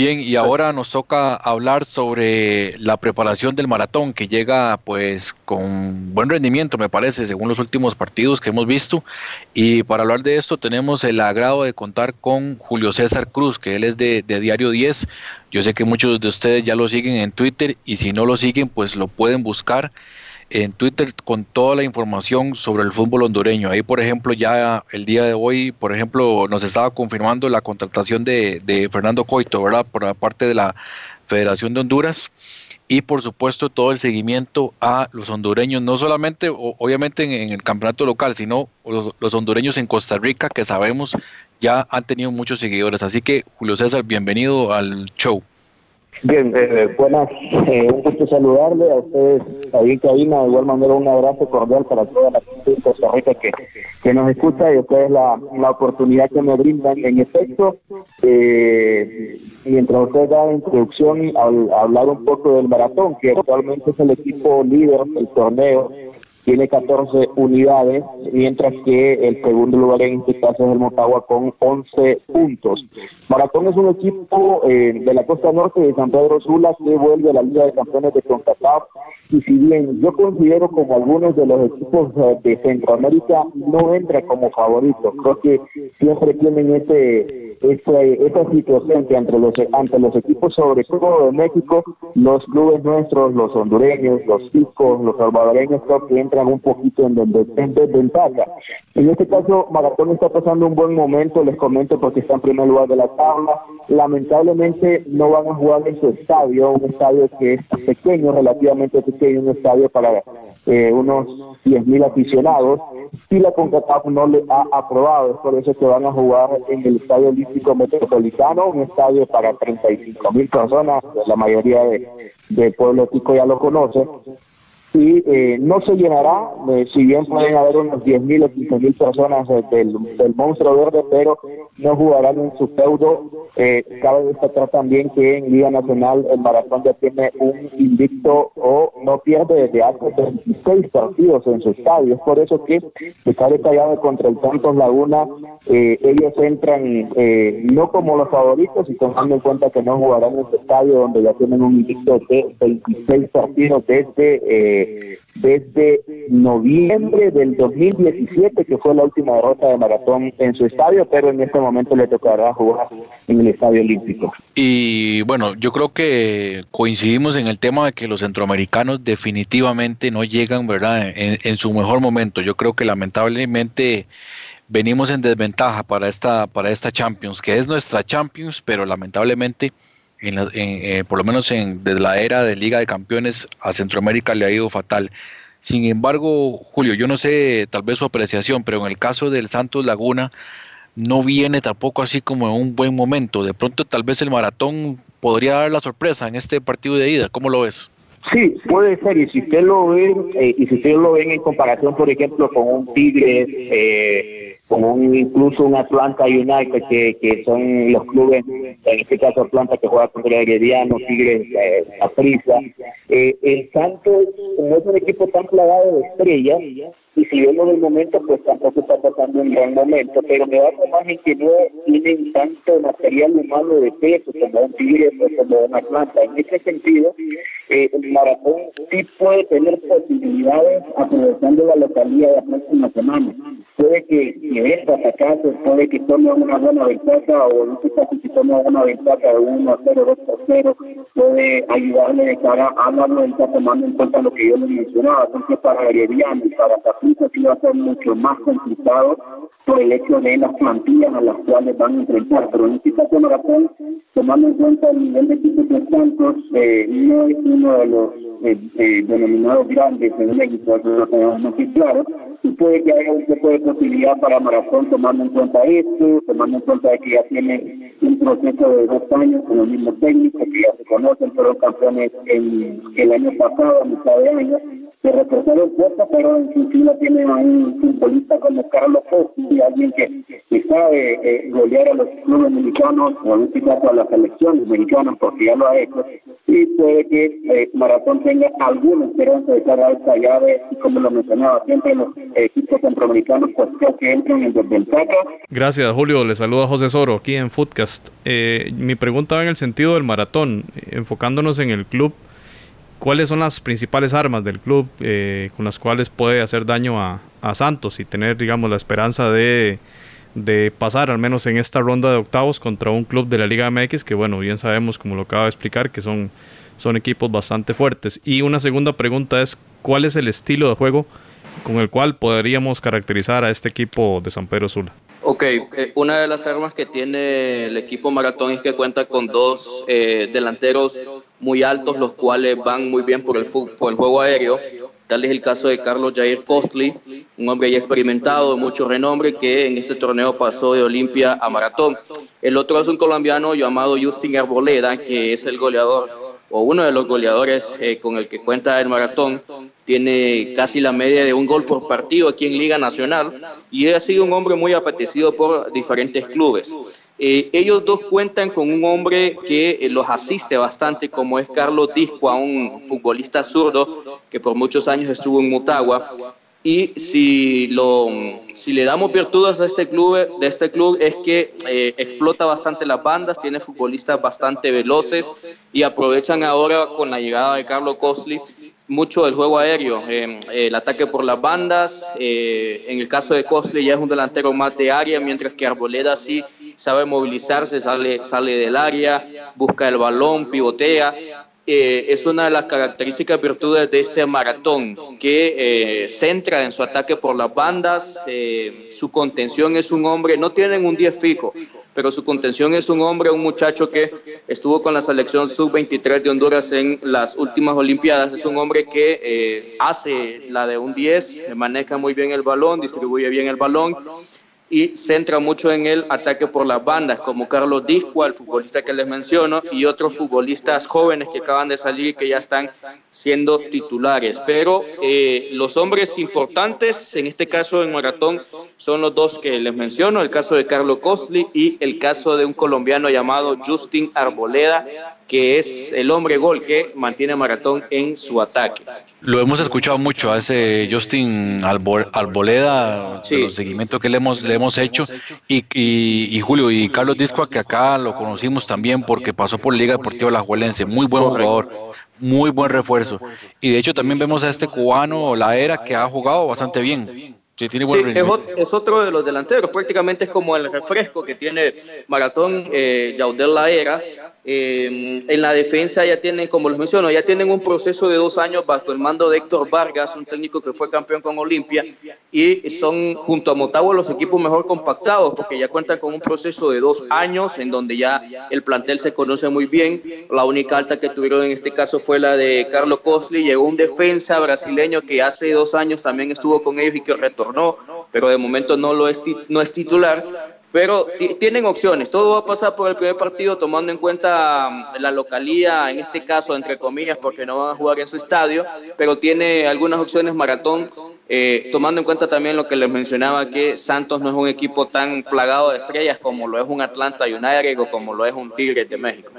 Bien, y ahora nos toca hablar sobre la preparación del maratón que llega pues con buen rendimiento me parece según los últimos partidos que hemos visto y para hablar de esto tenemos el agrado de contar con Julio César Cruz que él es de, de Diario 10. Yo sé que muchos de ustedes ya lo siguen en Twitter y si no lo siguen pues lo pueden buscar en Twitter con toda la información sobre el fútbol hondureño. Ahí, por ejemplo, ya el día de hoy, por ejemplo, nos estaba confirmando la contratación de, Fernando Coito, ¿verdad? Por parte de la Federación de Honduras. Y por supuesto todo el seguimiento a los hondureños, no solamente, obviamente en, el campeonato local, sino los hondureños en Costa Rica, que sabemos ya han tenido muchos seguidores. Así que, Julio César, bienvenido al show. Bien, eh, buenas, eh, un gusto saludarle a ustedes ahí en cabina, de igual manera un abrazo cordial para toda la gente de Costa Rica que, que nos escucha y ustedes la, la oportunidad que me brindan. En efecto, eh, mientras usted da la introducción, al, hablar un poco del maratón, que actualmente es el equipo líder del torneo, tiene 14 unidades, mientras que el segundo lugar en este caso es el Motagua con 11 puntos. Maratón es un equipo eh, de la costa norte de San Pedro Sula que vuelve a la Liga de Campeones de CONCACAF y si bien yo considero como algunos de los equipos eh, de Centroamérica no entra como favorito, creo que siempre tienen ese, esa situación que entre los ante los equipos sobre todo de México, los clubes nuestros, los hondureños, los ticos, los salvadoreños creo que entran un poquito en, en desventaja. En este caso, Maratón está pasando un buen momento, les comento porque está en primer lugar de la tabla. Lamentablemente no van a jugar en su estadio, un estadio que es pequeño, relativamente pequeño, un estadio para eh, unos 10.000 aficionados y la CONCACAF no le ha aprobado, es por eso que van a jugar en el Estadio Olímpico Metropolitano, un estadio para 35.000 personas, la mayoría de, de pueblo tico ya lo conoce, y eh, no se llenará, eh, si bien pueden haber unos 10.000 o 15.000 personas eh, del, monstruo verde, pero no jugarán en su feudo. cabe destacar también que en Liga Nacional el Maratón ya tiene un invicto o no pierde desde hace 26 partidos en su estadio. Es por eso que está detallado contra el Santos Laguna. ellos entran no como los favoritos y tomando en cuenta que no jugarán en su estadio donde ya tienen un invicto de 26 partidos desde desde noviembre del 2017, que fue la última derrota de Maratón en su estadio, pero en este momento le tocará jugar en el Estadio Olímpico. Y bueno, yo creo que coincidimos en el tema de que los centroamericanos definitivamente no llegan, ¿verdad?, en, en su mejor momento. Yo creo que lamentablemente venimos en desventaja para esta, para esta Champions, que es nuestra Champions, pero lamentablemente en eh, por lo menos en, desde la era de Liga de Campeones a Centroamérica le ha ido fatal. Sin embargo, Julio, yo no sé tal vez su apreciación, pero en el caso del Santos Laguna no viene tampoco así como en un buen momento. De pronto tal vez el maratón podría dar la sorpresa en este partido de ida. ¿Cómo lo ves? Sí, puede ser. Y si usted lo ve, eh, y si usted lo ven en comparación, por ejemplo, con un Tigres, eh, como un, incluso un Atlanta United que, que son los clubes, en este caso Atlanta que juega contra Herediano, Tigres, eh, Aprisa. Eh, el Santos no es un equipo tan plagado de estrellas y si vemos el momento pues tampoco está pasando un gran momento, pero me da más en que no tienen tanto material humano de peso como un Tigres o como un Atlanta. En ese sentido, eh, el maratón sí puede tener posibilidades aprovechando la localidad de la próxima semana. Puede que esta atacarse, puede que tome una buena ventaja o no sé si toma una ventaja de 1 a 0, 2 a 0, puede ayudarle de cara a la vuelta tomando en cuenta lo que yo le mencionaba, entonces para Herediano y para Capricho sí va a ser mucho más complicado por el hecho de las plantillas a las cuales van a enfrentar, pero en este caso Maratón, tomando en cuenta el nivel de equipos de Santos, eh, no es uno de los eh, eh, denominados grandes en México, eso lo tenemos muy claro, y puede que haya un poco de posibilidad para Maratón tomando en cuenta esto, tomando en cuenta que ya tiene un proceso de dos años con el mismo técnico, que ya se conocen, fueron campeones en, el año pasado, a mitad de año, de reforzar el puesto, pero en Chile tiene a un futbolista como Carlos y alguien que, que sabe eh, golear a los clubes mexicanos, o en este caso a las selecciones mexicanas, porque ya lo ha hecho, y puede que eh, Maratón tenga alguna esperanza de cara a esta llave, y como lo mencionaba, siempre los equipos centroamericanos pues creo que entran en desventaja. Gracias, Julio. Le saluda José Soro aquí en Footcast. Eh, mi pregunta va en el sentido del maratón, enfocándonos en el club cuáles son las principales armas del club eh, con las cuales puede hacer daño a, Santos y tener, digamos, la esperanza de, pasar al menos en esta ronda de octavos contra un club de la Liga MX que, bueno, bien sabemos, como lo acaba de explicar, que son, son equipos bastante fuertes. Y una segunda pregunta es, ¿cuál es el estilo de juego con el cual podríamos caracterizar a este equipo de San Pedro Sula? Ok, eh, una de las armas que tiene el equipo Maratón es que cuenta con dos eh, delanteros muy altos, los cuales van muy bien por el, por el juego aéreo. Tal es el caso de Carlos Jair Costly, un hombre ya experimentado, de mucho renombre, que en este torneo pasó de Olimpia a Maratón. El otro es un colombiano llamado Justin Arboleda, que es el goleador o uno de los goleadores eh, con el que cuenta el maratón, tiene casi la media de un gol por partido aquí en Liga Nacional y ha sido un hombre muy apetecido por diferentes clubes. Eh, ellos dos cuentan con un hombre que eh, los asiste bastante, como es Carlos Disco, un futbolista zurdo que por muchos años estuvo en Motagua y si, lo, si le damos virtudes a este club, de este club es que eh, explota bastante las bandas, tiene futbolistas bastante veloces y aprovechan ahora con la llegada de Carlos Cosli mucho del juego aéreo, eh, el ataque por las bandas. Eh, en el caso de Cosli ya es un delantero más de área, mientras que Arboleda sí sabe movilizarse, sale, sale del área, busca el balón, pivotea eh, es una de las características virtudes de este maratón, que eh, centra en su ataque por las bandas, eh, su contención es un hombre, no tienen un 10 fijo, pero su contención es un hombre, un muchacho que estuvo con la selección sub-23 de Honduras en las últimas Olimpiadas, es un hombre que hace la de un 10, maneja muy bien el balón, distribuye bien el balón y centra mucho en el ataque por las bandas, como Carlos Disco, el futbolista que les menciono, y otros futbolistas jóvenes que acaban de salir y que ya están siendo titulares. Pero eh, los hombres importantes, en este caso en maratón, son los dos que les menciono, el caso de Carlos Costly y el caso de un colombiano llamado Justin Arboleda, que es el hombre gol que mantiene Maratón en su ataque. Lo hemos escuchado mucho a ese Justin Alboleda, sí. los seguimientos que le hemos, le hemos hecho, y, y, Julio y Carlos Disco, que acá lo conocimos también porque pasó por Liga Deportiva La Juelense, muy buen jugador, muy buen refuerzo. Y de hecho también vemos a este cubano, La Era, que ha jugado bastante bien. Sí, tiene buen es, otro de los delanteros, prácticamente es como el refresco que tiene Maratón eh, Yaudel La Era eh, en la defensa ya tienen, como les menciono, ya tienen un proceso de dos años bajo el mando de Héctor Vargas, un técnico que fue campeón con Olimpia, y son junto a Motagua los equipos mejor compactados, porque ya cuentan con un proceso de dos años en donde ya el plantel se conoce muy bien. La única alta que tuvieron en este caso fue la de Carlos Cosli, llegó un defensa brasileño que hace dos años también estuvo con ellos y que retornó, pero de momento no es titular pero tienen opciones. Todo va a pasar por el primer partido tomando en cuenta mm, la localía, en este caso, entre comillas, porque no van a jugar en su estadio, pero tiene algunas opciones maratón, eh, tomando en cuenta también lo que les mencionaba, que Santos no es un equipo tan plagado de estrellas como lo es un Atlanta United o como lo es un Tigres de México.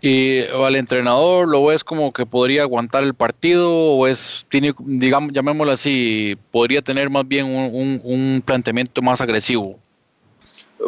¿Y al entrenador lo ves como que podría aguantar el partido o es, tiene, digamos, llamémoslo así, podría tener más bien un, un planteamiento más agresivo?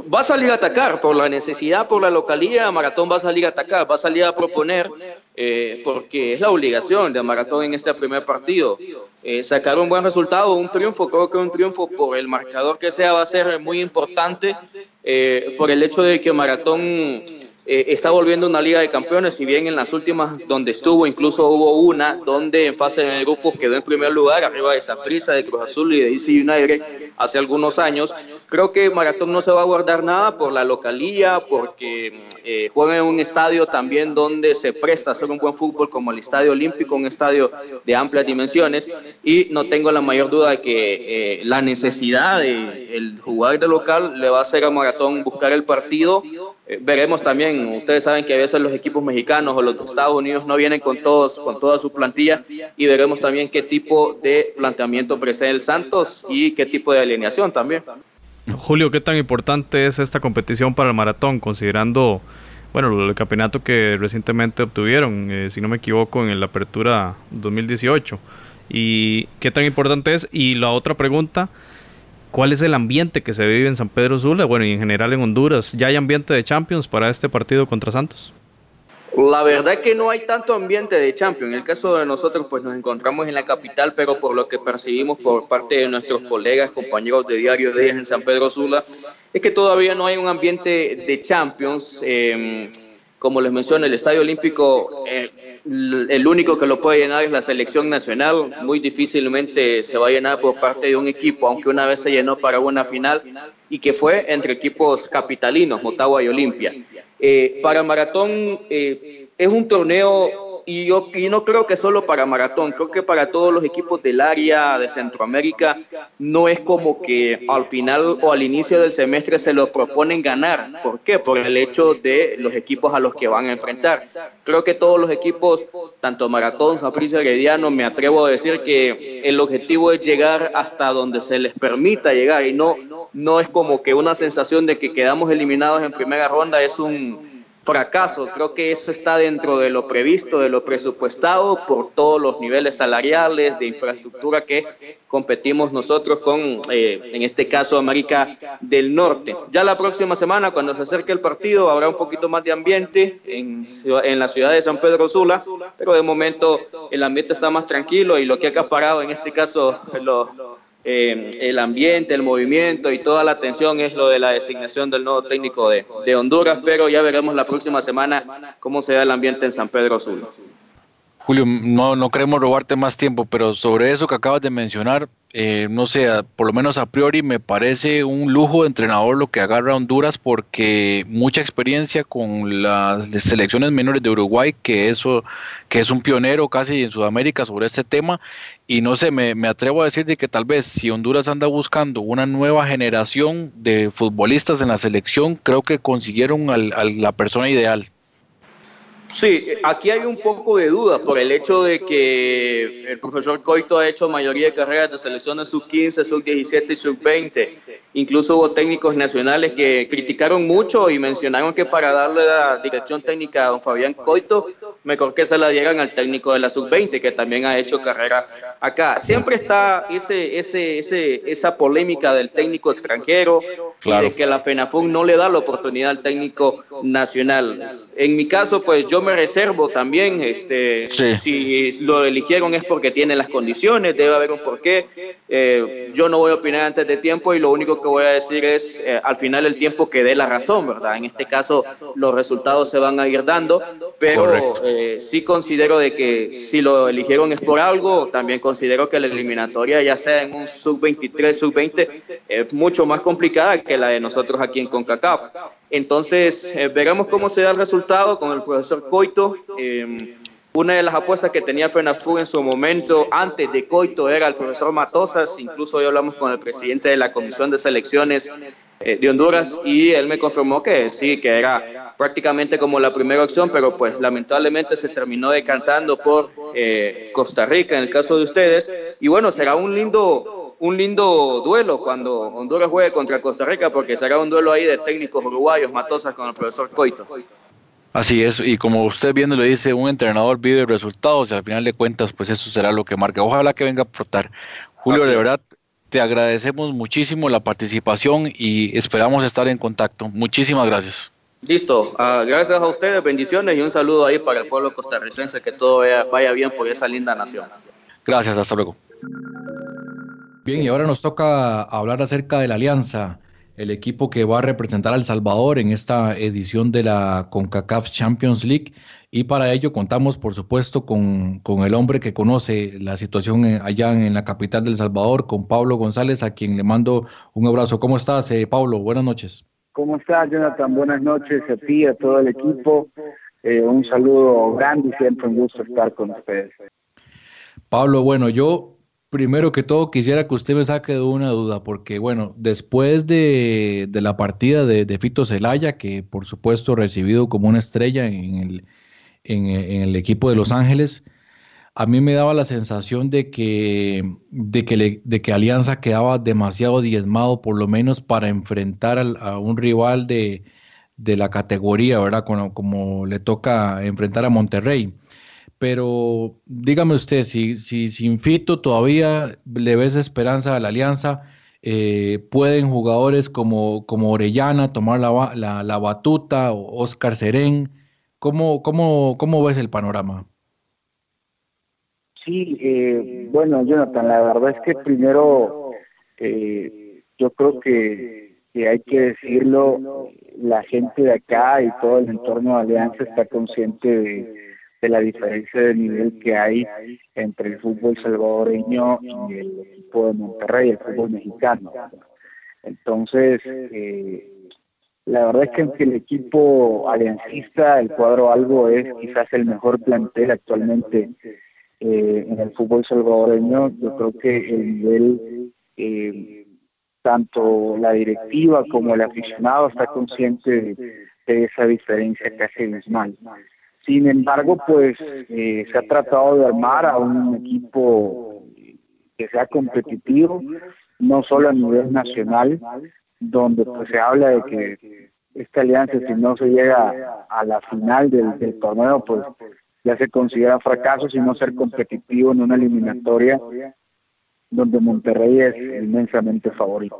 Va a salir a atacar por la necesidad, por la localidad, Maratón va a salir a atacar, va a salir a proponer, eh, porque es la obligación de Maratón en este primer partido. Eh, sacar un buen resultado, un triunfo, creo que un triunfo por el marcador que sea va a ser muy importante, eh, por el hecho de que Maratón eh, está volviendo una Liga de Campeones, si bien en las últimas donde estuvo, incluso hubo una donde en fase de grupos quedó en primer lugar, arriba de prisa de Cruz Azul y de DC United hace algunos años. Creo que Maratón no se va a guardar nada por la localía, porque eh, juega en un estadio también donde se presta a hacer un buen fútbol como el Estadio Olímpico, un estadio de amplias dimensiones, y no tengo la mayor duda de que eh, la necesidad de el jugador de local le va a hacer a Maratón buscar el partido eh, veremos también, ustedes saben que a veces los equipos mexicanos o los de Estados Unidos no vienen con todos, con toda su plantilla y veremos también qué tipo de planteamiento presenta el Santos y qué tipo de alineación también. Julio, ¿qué tan importante es esta competición para el maratón, considerando bueno, el campeonato que recientemente obtuvieron, eh, si no me equivoco, en la apertura 2018? ¿Y qué tan importante es? Y la otra pregunta, ¿Cuál es el ambiente que se vive en San Pedro Sula? Bueno, y en general en Honduras. ¿Ya hay ambiente de Champions para este partido contra Santos? La verdad que no hay tanto ambiente de Champions. En el caso de nosotros, pues nos encontramos en la capital, pero por lo que percibimos por parte de nuestros colegas, compañeros de Diario Díaz en San Pedro Sula, es que todavía no hay un ambiente de Champions. Eh, como les mencioné, el Estadio Olímpico, eh, el único que lo puede llenar es la selección nacional. Muy difícilmente se va a llenar por parte de un equipo, aunque una vez se llenó para una final y que fue entre equipos capitalinos, Motagua y Olimpia. Eh, para Maratón eh, es un torneo y yo y no creo que solo para Maratón, creo que para todos los equipos del área de Centroamérica no es como que al final o al inicio del semestre se lo proponen ganar. ¿Por qué? Por el hecho de los equipos a los que van a enfrentar. Creo que todos los equipos, tanto Maratón, Saprissa, Herediano, me atrevo a decir que el objetivo es llegar hasta donde se les permita llegar y no, no es como que una sensación de que quedamos eliminados en primera ronda es un fracaso. Creo que eso está dentro de lo previsto, de lo presupuestado por todos los niveles salariales, de infraestructura que competimos nosotros con, eh, en este caso, América del Norte. Ya la próxima semana, cuando se acerque el partido, habrá un poquito más de ambiente en, en la ciudad de San Pedro Sula, pero de momento el ambiente está más tranquilo y lo que ha acaparado en este caso los eh, el ambiente, el movimiento y toda la atención es lo de la designación del nuevo técnico de, Honduras, pero ya veremos la próxima semana cómo se da el ambiente en San Pedro Sula. Julio, no, no queremos robarte más tiempo, pero sobre eso que acabas de mencionar, eh, no sé, por lo menos a priori me parece un lujo de entrenador lo que agarra Honduras porque mucha experiencia con las selecciones menores de Uruguay, que eso, que es un pionero casi en Sudamérica sobre este tema, y no sé, me, me atrevo a decir de que tal vez si Honduras anda buscando una nueva generación de futbolistas en la selección, creo que consiguieron a la persona ideal. Sí, aquí hay un poco de duda por el hecho de que el profesor Coito ha hecho mayoría de carreras de selecciones sub-15, sub-17 y sub-20. Incluso hubo técnicos nacionales que criticaron mucho y mencionaron que para darle la dirección técnica a don Fabián Coito, mejor que se la dieran al técnico de la sub-20, que también ha hecho carrera acá. Siempre está ese, ese, ese, esa polémica del técnico extranjero, de que la FENAFUN no le da la oportunidad al técnico nacional. En mi caso, pues yo me reservo también, este, si lo eligieron es porque tiene las condiciones, debe haber un porqué. Eh, yo no voy a opinar antes de tiempo y lo único que voy a decir es eh, al final el tiempo que dé la razón, ¿verdad? En este caso los resultados se van a ir dando, pero eh, sí considero de que si lo eligieron es por algo, también considero que la eliminatoria, ya sea en un sub-23, sub-20, es mucho más complicada que la de nosotros aquí en CONCACAF. Entonces, eh, veremos cómo se da el resultado con el profesor Coito. Eh, una de las apuestas que tenía FENAFU en su momento, antes de Coito, era el profesor Matosas. Incluso hoy hablamos con el presidente de la Comisión de Selecciones eh, de Honduras y él me confirmó que sí, que era prácticamente como la primera opción, pero pues lamentablemente se terminó decantando por Costa Rica en el caso de ustedes. Y bueno, será un lindo un lindo duelo cuando Honduras juegue contra Costa Rica, porque será un duelo ahí de técnicos uruguayos, Matosas con el profesor Coito. Así es, y como usted viendo le dice, un entrenador vive resultados y al final de cuentas, pues eso será lo que marca. Ojalá que venga a aportar. Julio, de verdad, te agradecemos muchísimo la participación y esperamos estar en contacto. Muchísimas gracias. Listo, ah, gracias a ustedes, bendiciones y un saludo ahí para el pueblo costarricense, que todo vaya bien por esa linda nación. Gracias, hasta luego. Bien, y ahora nos toca hablar acerca de la Alianza, el equipo que va a representar a El Salvador en esta edición de la CONCACAF Champions League. Y para ello contamos, por supuesto, con, el hombre que conoce la situación allá en la capital del Salvador, con Pablo González, a quien le mando un abrazo. ¿Cómo estás, eh, Pablo? Buenas noches. ¿Cómo estás, Jonathan? Buenas noches a ti, a todo el equipo. Eh, un saludo grande y siempre un gusto estar con ustedes. Pablo, bueno, yo Primero que todo, quisiera que usted me saque de una duda, porque bueno, después de, la partida de, Fito Celaya, que por supuesto recibido como una estrella en el, equipo de Los Ángeles, a mí me daba la sensación de que, de que, Alianza quedaba demasiado diezmado, por lo menos para enfrentar a un rival de, la categoría, ¿verdad? Como le toca enfrentar a Monterrey. Pero dígame usted, si, si sin Fito todavía le ves esperanza a la alianza, eh, pueden jugadores como, como Orellana tomar la, la, la batuta o Oscar Serén. ¿Cómo, cómo, cómo ves el panorama? Sí, eh, bueno, Jonathan, la verdad es que primero eh, yo creo que, que, hay que decirlo, la gente de acá y todo el entorno de Alianza está consciente de de la diferencia de nivel que hay entre el fútbol salvadoreño y el equipo de Monterrey, el fútbol mexicano. Entonces, eh, la verdad es que aunque el equipo aliancista, el cuadro algo es quizás el mejor plantel actualmente eh, en el fútbol salvadoreño, yo creo que el nivel, eh, tanto la directiva como el aficionado está consciente de, esa diferencia casi abismal. Sin embargo, pues eh, se ha tratado de armar a un equipo que sea competitivo, no solo a nivel nacional, donde pues se habla de que esta alianza, si no se llega a la final del, torneo, pues ya se considera fracaso, sino ser competitivo en una eliminatoria donde Monterrey es inmensamente favorito.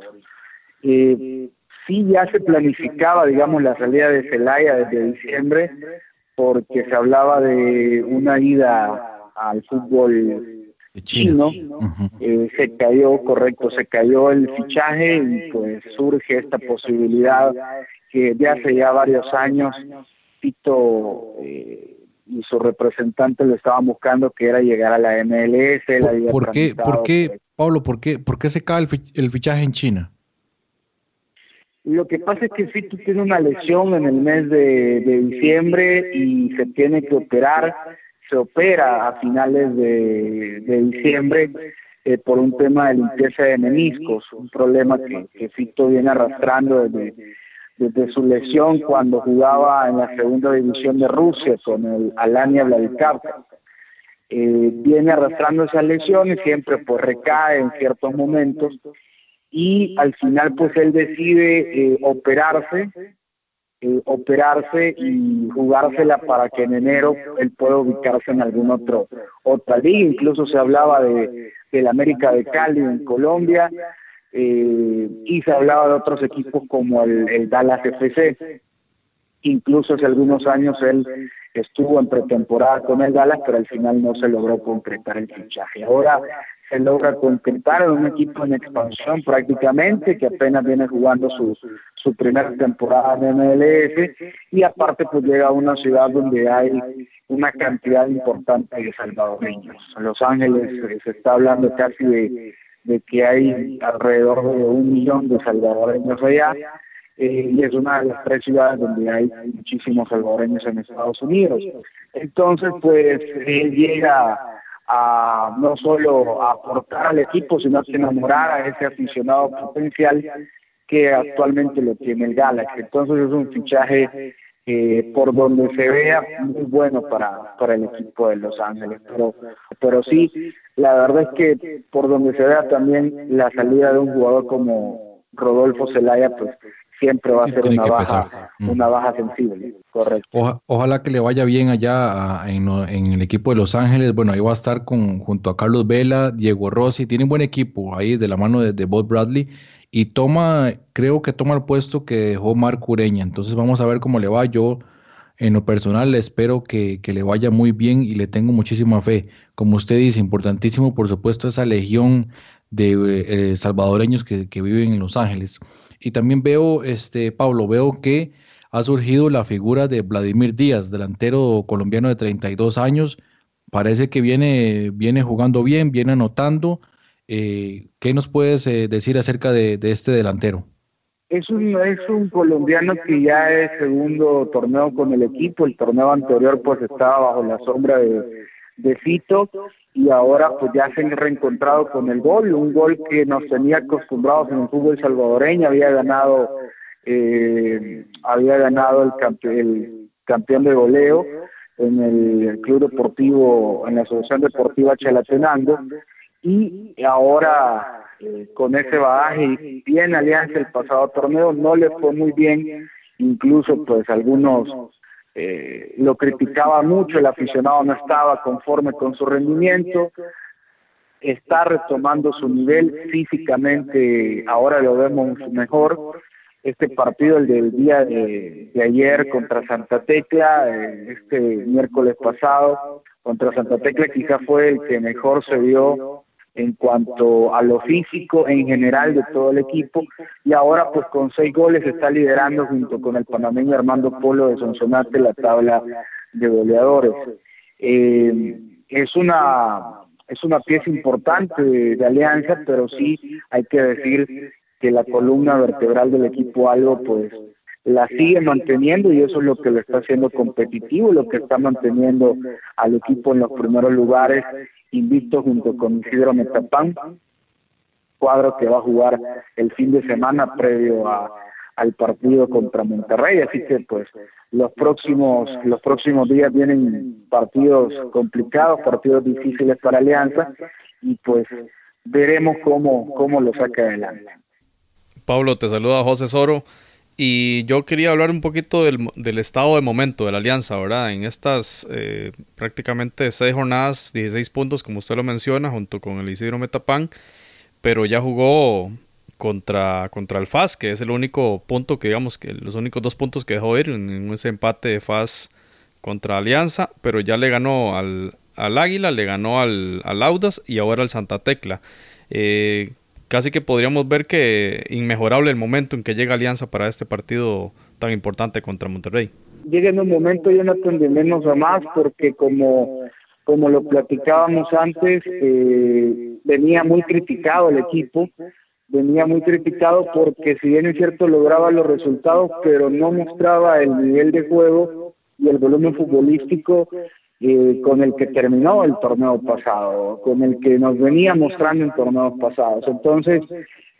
Eh, sí ya se planificaba, digamos, la salida de Celaya desde diciembre, porque se hablaba de una ida al fútbol chino, eh, se cayó, correcto, se cayó el fichaje y pues surge esta posibilidad que ya hace ya varios años Tito eh, y su representante lo estaban buscando, que era llegar a la MLS. ¿Por, qué, ¿por qué, Pablo, por qué, por qué se cae el fichaje en China? Lo que pasa es que Fito tiene una lesión en el mes de, diciembre y se tiene que operar. Se opera a finales de, diciembre eh, por un tema de limpieza de meniscos, un problema que, Fito viene arrastrando desde, desde su lesión cuando jugaba en la segunda división de Rusia con el Alania Vladikavkaz. Eh, viene arrastrando esas lesiones, siempre pues recae en ciertos momentos y al final pues él decide eh, operarse, eh, operarse y jugársela para que en enero él pueda ubicarse en algún otro otra liga, incluso se hablaba de del América de Cali en Colombia eh, y se hablaba de otros equipos como el, el Dallas FC, incluso hace algunos años él estuvo en pretemporada con el Dallas, pero al final no se logró concretar el fichaje. Ahora se logra concretar en un equipo en expansión prácticamente, que apenas viene jugando su, su primera temporada en MLS, y aparte pues llega a una ciudad donde hay una cantidad importante de salvadoreños. En Los Ángeles eh, se está hablando casi de, de que hay alrededor de un millón de salvadoreños allá, eh, y es una de las tres ciudades donde hay muchísimos salvadoreños en Estados Unidos. Entonces, pues él llega a no solo aportar al equipo, sino a enamorar a ese aficionado potencial que actualmente lo tiene el Galaxy. Entonces es un fichaje eh, por donde se vea muy bueno para, para el equipo de Los Ángeles. Pero, pero sí, la verdad es que por donde se vea también la salida de un jugador como Rodolfo Zelaya, pues siempre va a ser una baja, una baja sensible, correcto. ojalá que le vaya bien allá en, el equipo de Los Ángeles. Bueno, ahí va a estar con, junto a Carlos Vela, Diego Rossi, tiene un buen equipo ahí de la mano de, Bob Bradley y toma, creo que toma el puesto que dejó Marco Ureña. Entonces vamos a ver cómo le va. Yo en lo personal le espero que, le vaya muy bien y le tengo muchísima fe. Como usted dice, importantísimo por supuesto esa legión de eh, salvadoreños que, que viven en Los Ángeles. Y también veo, este, Pablo, veo que ha surgido la figura de Vladimir Díaz, delantero colombiano de 32 años. Parece que viene, viene jugando bien, viene anotando. Eh, ¿Qué nos puedes eh, decir acerca de, este delantero? Es un, es un colombiano que ya es segundo torneo con el equipo. El torneo anterior pues estaba bajo la sombra de, de Fito y ahora pues ya se han reencontrado con el gol, un gol que nos tenía acostumbrados en el fútbol salvadoreño, había ganado eh, había ganado el, el campeón de goleo en el Club Deportivo, en la Asociación Deportiva Chalatenango, y ahora eh, con ese bagaje bien Alianza el pasado torneo no le fue muy bien, incluso pues algunos eh, lo criticaba mucho, el aficionado no estaba conforme con su rendimiento, está retomando su nivel físicamente, ahora lo vemos mejor. Este partido, el del día de, ayer contra Santa Tecla, eh, este miércoles pasado, contra Santa Tecla quizá fue el que mejor se vio en cuanto a lo físico en general de todo el equipo y ahora pues con seis goles está liderando junto con el panameño Armando Polo de Sonsonate la tabla de goleadores. Eh, es una es una pieza importante de, Alianza, pero sí hay que decir que la columna vertebral del equipo algo pues la sigue manteniendo y eso es lo que lo está haciendo competitivo, lo que está manteniendo al equipo en los primeros lugares invicto junto con Isidro Metapán, cuadro que va a jugar el fin de semana previo a, al partido contra Monterrey, así que pues los próximos los próximos días vienen partidos complicados, partidos difíciles para Alianza y pues veremos cómo cómo lo saca adelante. Pablo, te saluda José Soro. Y yo quería hablar un poquito del, del, estado de momento de la alianza, ¿verdad? En estas eh, prácticamente seis jornadas, 16 puntos, como usted lo menciona, junto con el Isidro Metapán, pero ya jugó contra, contra el FAS, que es el único punto que, digamos, que los únicos dos puntos que dejó ir en ese empate de FAS contra Alianza, pero ya le ganó al, al Águila, le ganó al, al Audas y ahora al Santa Tecla. Eh, casi que podríamos ver que inmejorable el momento en que llega Alianza para este partido tan importante contra Monterrey. Llega en un momento, Jonathan, de menos a más, porque como, como lo platicábamos antes, eh, venía muy criticado el equipo, venía muy criticado porque si bien es cierto lograba los resultados, pero no mostraba el nivel de juego y el volumen futbolístico eh, con el que terminó el torneo pasado, con el que nos venía mostrando en torneos pasados. Entonces,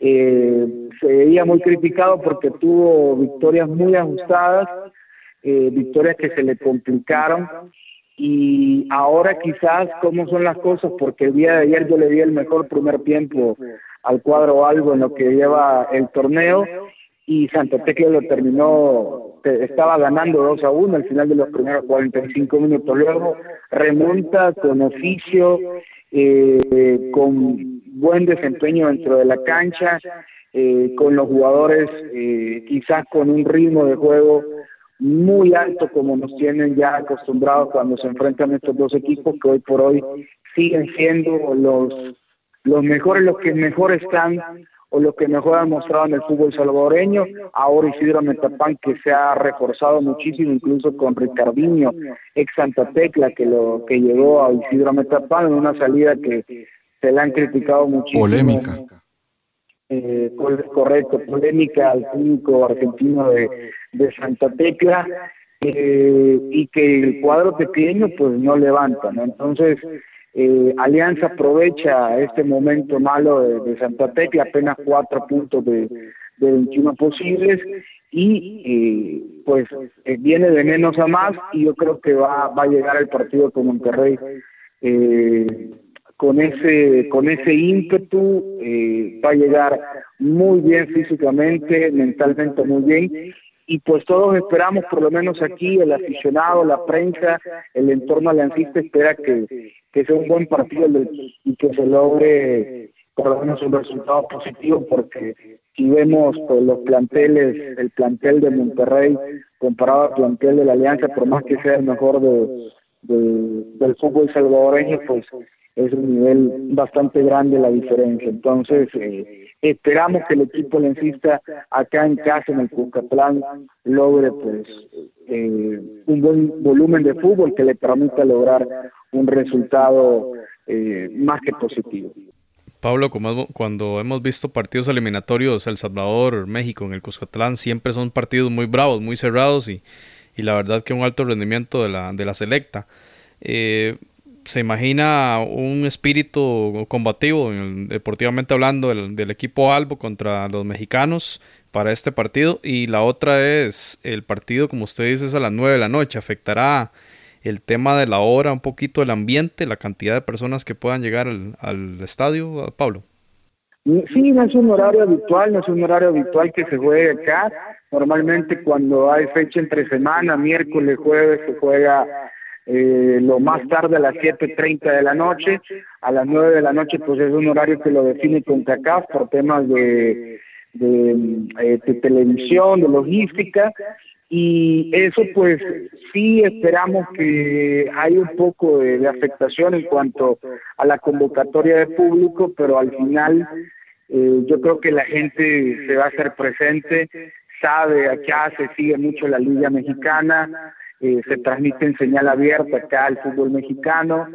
eh, se veía muy criticado porque tuvo victorias muy ajustadas, eh, victorias que se le complicaron. Y ahora quizás cómo son las cosas, porque el día de ayer yo le di el mejor primer tiempo al cuadro algo en lo que lleva el torneo y Santa Tecla lo terminó, estaba ganando 2 a 1 al final de los primeros 45 minutos. Luego remonta con oficio, eh, con buen desempeño dentro de la cancha, eh, con los jugadores eh, quizás con un ritmo de juego muy alto como nos tienen ya acostumbrados cuando se enfrentan estos dos equipos que hoy por hoy siguen siendo los los mejores, los que mejor están o lo que mejor ha mostrado en el fútbol salvadoreño. Ahora Isidro Metapán que se ha reforzado muchísimo, incluso con Ricardinho, ex Santa Tecla, que lo que llegó a Isidro Metapán en una salida que se le han criticado muchísimo. Polémica. Eh, correcto, polémica al público argentino de, de Santa Tecla. Eh, y que el cuadro pequeño pues no levanta, ¿no? Entonces, eh, Alianza aprovecha este momento malo de, Santa Tecla, apenas cuatro puntos de, 21 posibles y eh, pues eh, viene de menos a más y yo creo que va, va a llegar el partido con Monterrey con ese con ese ímpetu va a llegar muy bien físicamente mentalmente muy bien y pues todos esperamos, por lo menos aquí, el aficionado, la prensa, el entorno aliancista espera que, que sea un buen partido y que se logre por lo menos un resultado positivo, porque si vemos pues, los planteles, el plantel de Monterrey comparado al plantel de la Alianza, por más que sea el mejor de, del fútbol salvadoreño, pues es un nivel bastante grande la diferencia. Entonces, eh, esperamos que el equipo lencista acá en casa, en el Cucatlán, logre pues eh, un buen volumen de fútbol que le permita lograr un resultado eh, más que positivo. Pablo, cuando hemos visto partidos eliminatorios El Salvador, México, en el Cuscatlán, siempre son partidos muy bravos, muy cerrados y, y la verdad que un alto rendimiento de la, de la selecta. Eh, se imagina un espíritu combativo, deportivamente hablando, del, equipo Albo contra los mexicanos para este partido. Y la otra es el partido, como usted dice, es a las 9 de la noche. ¿Afectará el tema de la hora, un poquito el ambiente, la cantidad de personas que puedan llegar al, al estadio, Pablo? Sí, no es un horario habitual, no es un horario habitual que se juegue acá. Normalmente cuando hay fecha entre semana, miércoles, jueves, se juega eh, lo más tarde a las 7.30 de la noche. A las 9 de la noche pues es un horario que lo define CONCACAF por temas de, eh, de, televisión, de logística. Y eso pues sí esperamos que hay un poco de, afectación en cuanto a la convocatoria de público, pero al final eh, yo creo que la gente se va a hacer presente, sabe, acá se sigue mucho la Liga Mexicana, eh, se transmite en señal abierta acá el fútbol mexicano,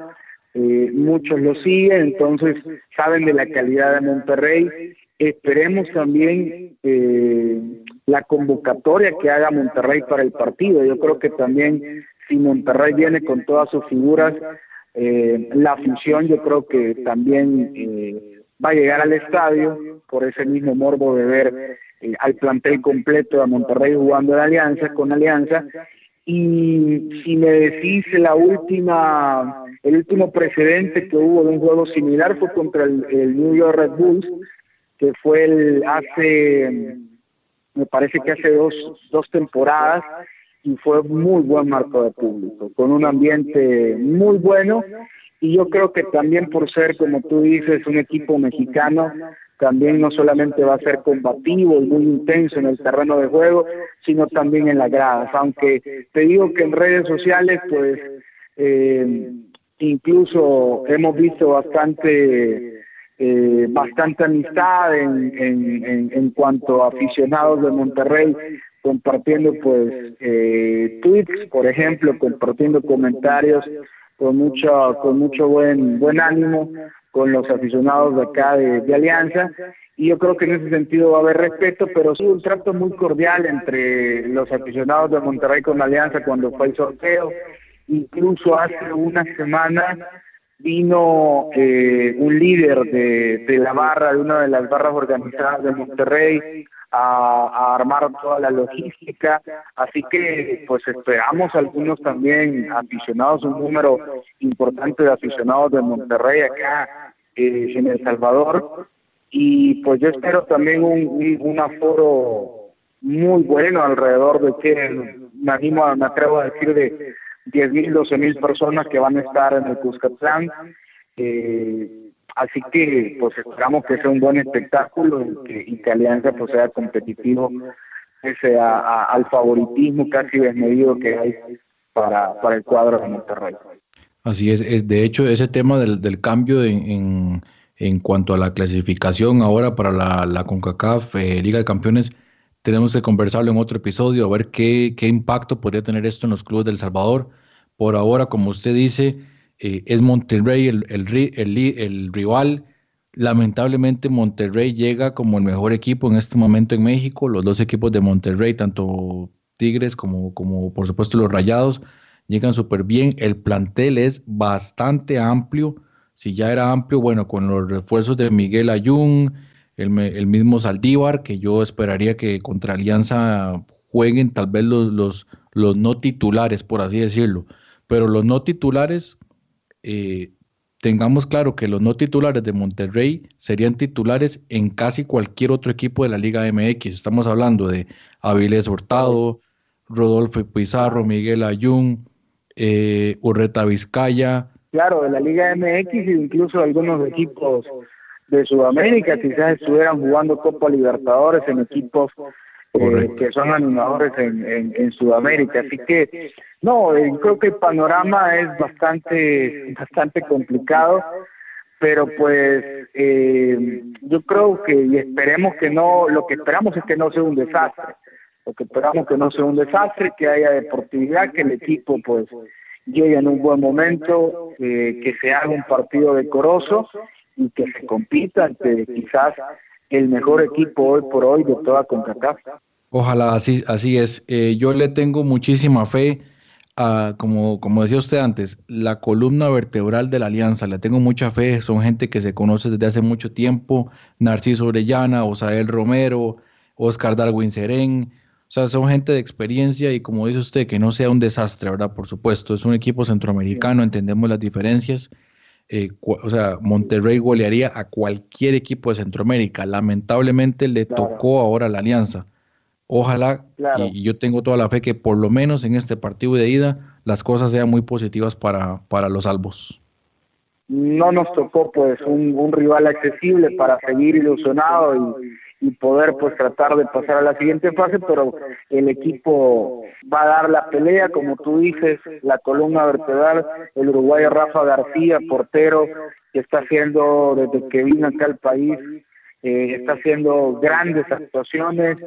eh, muchos lo siguen, entonces saben de la calidad de Monterrey. Esperemos también eh, la convocatoria que haga Monterrey para el partido. Yo creo que también si Monterrey viene con todas sus figuras, la afición yo creo que también va a llegar al estadio por ese mismo morbo de ver al plantel completo de Monterrey jugando en Alianza con Alianza y si me decís la última, el último precedente que hubo de un juego similar fue contra el, New York Red Bulls, que fue el hace, me parece que hace dos, dos temporadas, y fue muy buen marco de público, con un ambiente muy bueno, y yo creo que también por ser, como tú dices, un equipo mexicano, también no solamente va a ser combativo y muy intenso en el terreno de juego, sino también en las gradas. Aunque te digo que en redes sociales, pues eh, incluso hemos visto bastante eh, bastante amistad en, en, en, cuanto a aficionados de Monterrey compartiendo pues eh, tweets, por ejemplo, compartiendo comentarios con mucho con mucho buen buen ánimo con los aficionados de acá de, Alianza y yo creo que en ese sentido va a haber respeto, pero sí un trato muy cordial entre los aficionados de Monterrey con Alianza cuando fue el sorteo. Incluso hace una semana vino eh, un líder de, de la barra, de una de las barras organizadas de Monterrey, a, armar toda la logística, así que pues esperamos algunos también aficionados, un número importante de aficionados de Monterrey acá eh, en El Salvador, y pues yo espero también un, un, aforo muy bueno alrededor de que me animo, me atrevo a decir de 10 mil, 12 mil personas que van a estar en el Cuscatlán. Eh, Así que pues esperamos que sea un buen espectáculo y que, Alianza pues sea competitivo pese al favoritismo casi desmedido que hay para, para el cuadro de Monterrey. Así es, de hecho ese tema del, del cambio en, en, cuanto a la clasificación ahora para la, la CONCACAF eh, Liga de Campeones, tenemos que conversarlo en otro episodio, a ver qué, qué impacto podría tener esto en los clubes del Salvador. Por ahora, como usted dice, eh, es Monterrey el, el, rival. Lamentablemente Monterrey llega como el mejor equipo en este momento en México. Los dos equipos de Monterrey, tanto Tigres como, como por supuesto los Rayados, llegan súper bien. El plantel es bastante amplio. Si ya era amplio, bueno, con los refuerzos de Miguel Ayun, el, mismo Saldívar, que yo esperaría que contra Alianza jueguen tal vez los, los, los no titulares, por así decirlo. Pero los no titulares eh, tengamos claro que los no titulares de Monterrey serían titulares en casi cualquier otro equipo de la Liga MX. Estamos hablando de Avilés Hurtado, Rodolfo Pizarro, Miguel Ayun, eh, Urreta Vizcaya. Claro, de la Liga MX e incluso algunos equipos de Sudamérica quizás estuvieran jugando Copa Libertadores en equipos eh, que son animadores en, en, Sudamérica. Así que, no, eh, creo que el panorama es bastante, bastante complicado, pero pues eh, yo creo que y esperemos que no, lo que esperamos es que no sea un desastre. Lo que esperamos que no sea un desastre, que haya deportividad, que el equipo pues llegue en un buen momento, que se haga un partido decoroso y que se compita ante quizás el mejor equipo hoy por hoy de toda CONCACAF. Ojalá así, así es. Eh, yo le tengo muchísima fe como, como decía usted antes, la columna vertebral de la alianza. Le tengo mucha fe, son gente que se conoce desde hace mucho tiempo. Narciso Orellana, Osael Romero, Oscar Darwin Serén. O sea, son gente de experiencia y como dice usted, que no sea un desastre, ¿verdad? Por supuesto, es un equipo centroamericano, entendemos las diferencias. Eh, o sea, Monterrey golearía a cualquier equipo de Centroamérica. Lamentablemente le tocó ahora la alianza. Ojalá, y, yo tengo toda la fe que por lo menos en este partido de ida las cosas sean muy positivas para, para los albos. No nos tocó pues un, rival accesible para seguir ilusionado y, poder pues tratar de pasar a la siguiente fase, pero el equipo va a dar la pelea, como tú dices, la columna vertebral, el uruguayo Rafa García, portero, que está haciendo desde que vino acá al país, eh, está haciendo grandes actuaciones,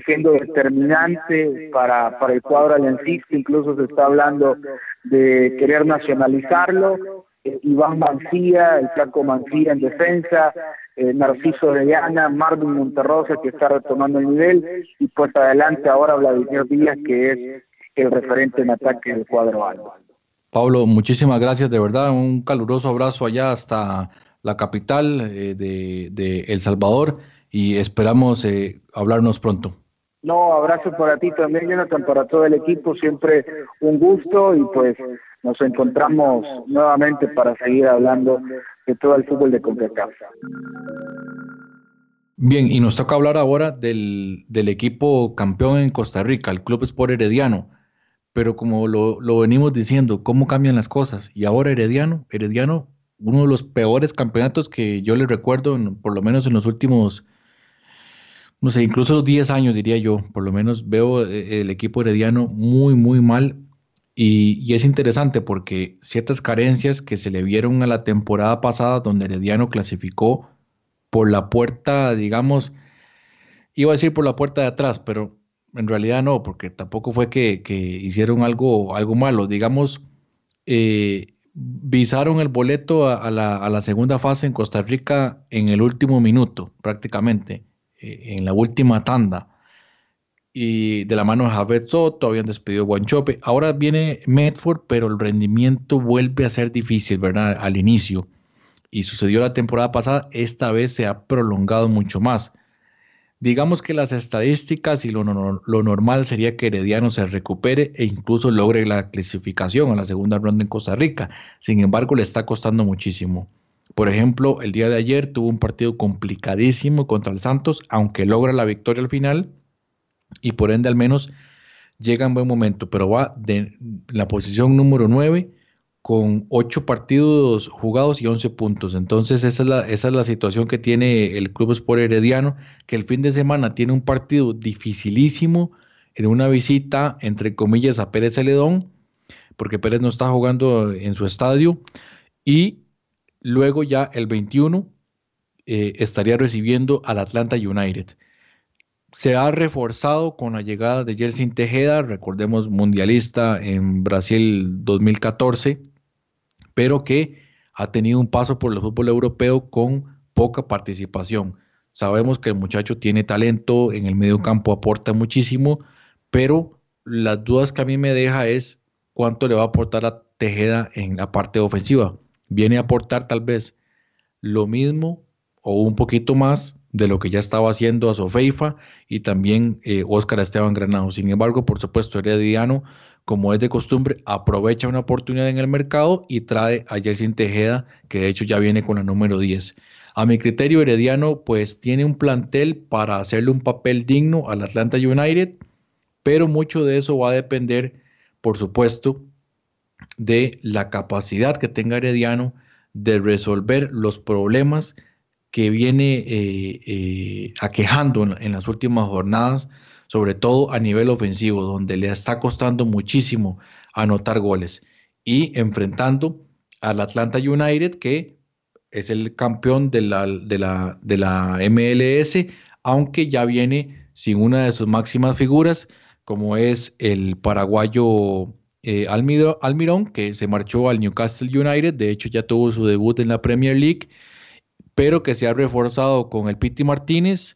siendo determinante para, para el cuadro aliancista, incluso se está hablando de querer nacionalizarlo. Eh, Iván Mancía, el Flaco Mancía en defensa, eh, Narciso Orellana, Marvin Monterrosa que está retomando el nivel y pues adelante ahora Vladimir Díaz que es el referente en ataque del cuadro albo. Pablo, muchísimas gracias, de verdad, un caluroso abrazo allá hasta la capital eh, de, de, El Salvador y esperamos hablarnos pronto. No, abrazo para ti también, Jonathan, para todo el equipo, siempre un gusto y pues nos encontramos nuevamente para seguir hablando de todo el fútbol de CONCACAF. Bien, y nos toca hablar ahora del, del, equipo campeón en Costa Rica, el Club Sport Herediano. Pero como lo, lo venimos diciendo, ¿cómo cambian las cosas? Y ahora Herediano, Herediano, uno de los peores campeonatos que yo le recuerdo, por lo menos en los últimos no sé, incluso 10 años diría yo, por lo menos veo eh, el equipo herediano muy, muy mal. Y, es interesante porque ciertas carencias que se le vieron a la temporada pasada, donde Herediano clasificó por la puerta, digamos, iba a decir por la puerta de atrás, pero en realidad no, porque tampoco fue que, hicieron algo, algo malo. Digamos, eh, visaron el boleto a, la, segunda fase en Costa Rica en el último minuto, prácticamente eh, en la última tanda. Y de la mano de Javed Soto, habían despedido Guanchope. Ahora viene Medford, pero el rendimiento vuelve a ser difícil, ¿verdad? Al inicio. Y sucedió la temporada pasada, esta vez se ha prolongado mucho más. Digamos que las estadísticas y lo, lo, normal sería que Herediano se recupere e incluso logre la clasificación a la segunda ronda en Costa Rica. Sin embargo, le está costando muchísimo. Por ejemplo, el día de ayer tuvo un partido complicadísimo contra el Santos, aunque logra la victoria al final y por ende al menos llega en buen momento, pero va de la posición número 9 con 8 partidos jugados y 11 puntos. Entonces esa es, la, esa es la situación que tiene el Club Sport Herediano, que el fin de semana tiene un partido dificilísimo en una visita, entre comillas, a Pérez Celedón, porque Pérez no está jugando en su estadio, y Luego ya el 21 eh, estaría recibiendo al Atlanta United. Se ha reforzado con la llegada de Jersey Tejeda, recordemos mundialista en Brasil 2014, pero que ha tenido un paso por el fútbol europeo con poca participación. Sabemos que el muchacho tiene talento, en el medio campo aporta muchísimo, pero las dudas que a mí me deja es cuánto le va a aportar a Tejeda en la parte ofensiva viene a aportar tal vez lo mismo o un poquito más de lo que ya estaba haciendo a Sofeifa y también eh, Esteban Granado. Sin embargo, por supuesto, Herediano, como es de costumbre, aprovecha una oportunidad en el mercado y trae a Jelsin Tejeda, que de hecho ya viene con la número 10. A mi criterio, Herediano pues tiene un plantel para hacerle un papel digno al Atlanta United, pero mucho de eso va a depender, por supuesto, de la capacidad que tenga Herediano de resolver los problemas que viene eh, eh, aquejando en, las últimas jornadas, sobre todo a nivel ofensivo, donde le está costando muchísimo anotar goles y enfrentando al Atlanta United, que es el campeón de la, de la, de la MLS, aunque ya viene sin una de sus máximas figuras, como es el paraguayo eh, Almirón, que se marchó al Newcastle United, de hecho ya tuvo su debut en la Premier League, pero que se ha reforzado con el Piti Martínez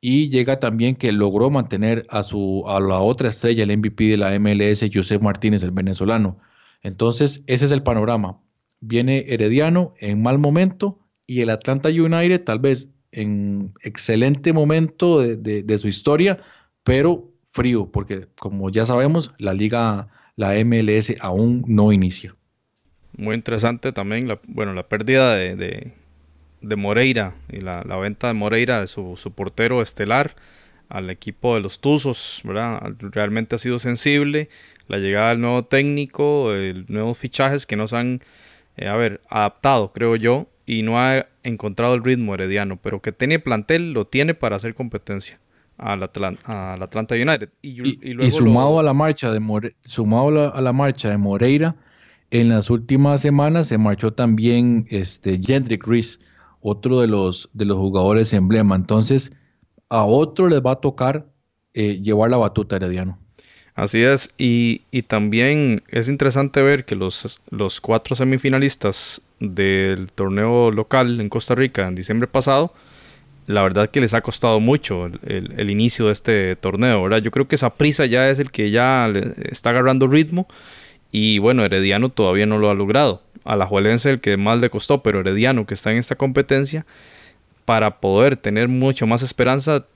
y llega también que logró mantener a, su, a la otra estrella, el MVP de la MLS, José Martínez, el venezolano. Entonces, ese es el panorama. Viene Herediano en mal momento y el Atlanta United tal vez en excelente momento de, su historia, pero frío, porque como ya sabemos, la liga, la MLS aún no inicia. Muy interesante también, la, bueno, la pérdida de, de Moreira y la, venta de Moreira de su, portero estelar al equipo de los Tuzos, ¿verdad? Realmente ha sido sensible. La llegada del nuevo técnico, el, nuevos fichajes que nos han, eh, a ver, adaptado, creo yo, y no ha encontrado el ritmo herediano, pero que tiene plantel, lo tiene para hacer competencia al, Atlanta United. Y, sumado, a la marcha de sumado a la marcha de Moreira, en las últimas semanas se marchó también este Jendrik Reese otro de los, de los jugadores emblema. Entonces, a otro les va a tocar eh, llevar la batuta Herediano. Así es, y, también es interesante ver que los, los cuatro semifinalistas del torneo local en Costa Rica en diciembre pasado, la verdad que les ha costado mucho el, inicio de este torneo. Yo creo que esa prisa ya es el que ya está agarrando ritmo y bueno, Herediano todavía no lo ha logrado alajuelense el que más le costó, pero Herediano que está en esta competencia, para poder tener mucho más esperanza,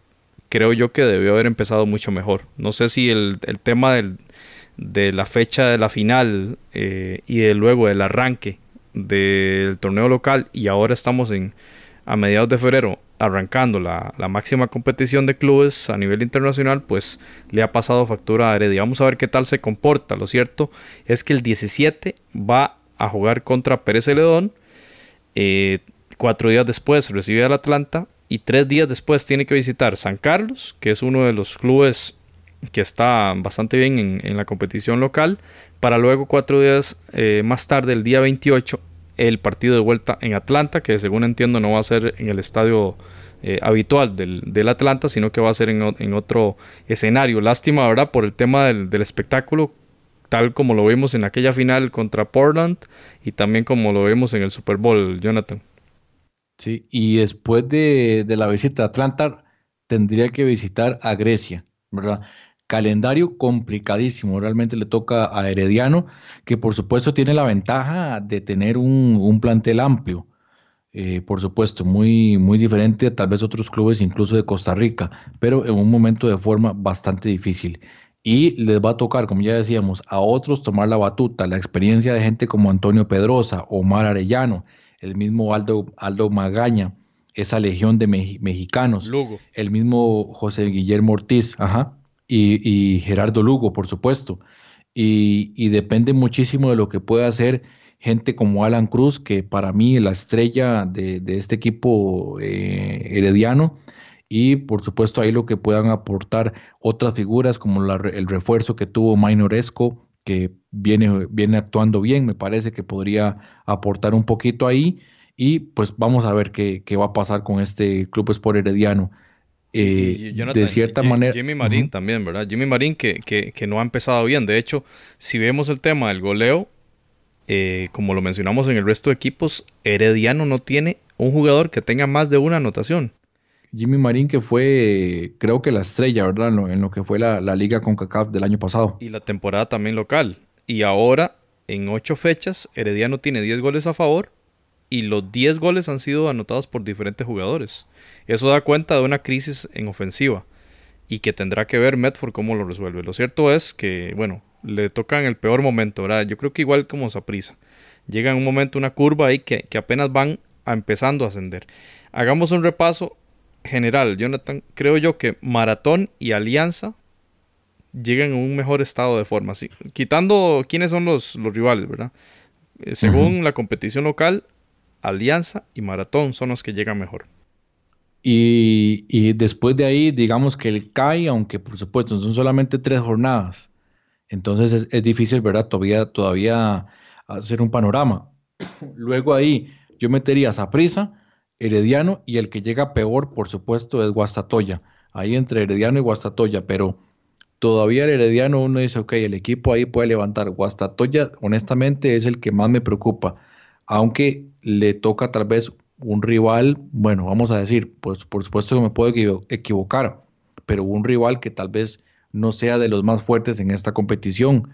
creo yo que debió haber empezado mucho mejor. No sé si el, tema de la fecha de la final eh, y de luego del arranque del torneo local y ahora estamos en a mediados de febrero arrancando la, máxima competición de clubes a nivel internacional, pues le ha pasado factura a Heredia. Vamos a ver qué tal se comporta. Lo cierto es que el 17 va a jugar contra Pérez Celedón. Eh, cuatro días después recibe al Atlanta y tres días después tiene que visitar San Carlos, que es uno de los clubes que está bastante bien en, la competición local, para luego cuatro días eh, más tarde, el día 28, el partido de vuelta en Atlanta, que según entiendo no va a ser en el estadio eh, habitual del, Atlanta, sino que va a ser en, otro escenario. Lástima, ¿verdad? Por el tema del, del espectáculo tal como lo vimos en aquella final contra Portland y también como lo vimos en el Super Bowl, Jonathan. Sí, y después de, la visita a Atlanta, tendría que visitar a Grecia, ¿verdad? Calendario complicadísimo, realmente le toca a Herediano, que por supuesto tiene la ventaja de tener un, plantel amplio. Eh, por supuesto, muy, muy diferente a tal vez otros clubes, incluso de Costa Rica, pero en un momento de forma bastante difícil y les va a tocar, como ya decíamos, a otros tomar la batuta, la experiencia de gente como Antonio Pedrosa, Omar Arellano, el mismo Aldo, Aldo Magaña, esa legión de mexicanos, el mismo José Guillermo Ortiz, ajá, y, Gerardo Lugo, por supuesto. Y, depende muchísimo de lo que pueda hacer gente como Alan Cruz, que para mí es la estrella de, este equipo eh, herediano y por supuesto ahí lo que puedan aportar otras figuras como el refuerzo que tuvo Minoresco, que viene, viene actuando bien, me parece que podría aportar un poquito ahí y pues vamos a ver qué, va a pasar con este Club Sport Herediano. Eh, de cierta manera. Jimmy Marín también, ¿verdad? Jimmy Marín que, que, no ha empezado bien. De hecho, si vemos el tema del goleo, eh, como lo mencionamos en el resto de equipos, Herediano no tiene un jugador que tenga más de una anotación. Jimmy Marín, que fue, creo que la estrella, ¿verdad? En lo, que fue la, liga con CACAF del año pasado. Y la temporada también local. Y ahora, en ocho fechas, Herediano tiene 10 goles a favor y los 10 goles han sido anotados por diferentes jugadores. Eso da cuenta de una crisis en ofensiva y que tendrá que ver Medford cómo lo resuelve. Lo cierto es que, bueno, le toca en el peor momento, ¿verdad? Yo creo que igual como Saprisa. Llega en un momento una curva ahí que, que apenas van empezando a ascender. Hagamos un repaso general, Jonathan, creo yo que Maratón y Alianza llegan en un mejor estado de forma. Quitando quiénes son los, los rivales, ¿verdad? Eh, según la competición local, Alianza y Maratón son los que llegan mejor. Y, después de ahí, digamos que el CAI, aunque por supuesto son solamente tres jornadas, entonces es, difícil, ¿verdad? Todavía, todavía hacer un panorama. Luego ahí yo metería a prisa Herediano y el que llega peor, por supuesto, es Guastatoya. Ahí entre Herediano y Guastatoya, pero todavía el Herediano uno dice, ok, el equipo ahí puede levantar. Guastatoya, honestamente, es el que más me preocupa, aunque le toca tal vez un rival, bueno, vamos a decir, pues por supuesto que me puedo equivocar, pero un rival que tal vez no sea de los más fuertes en esta competición.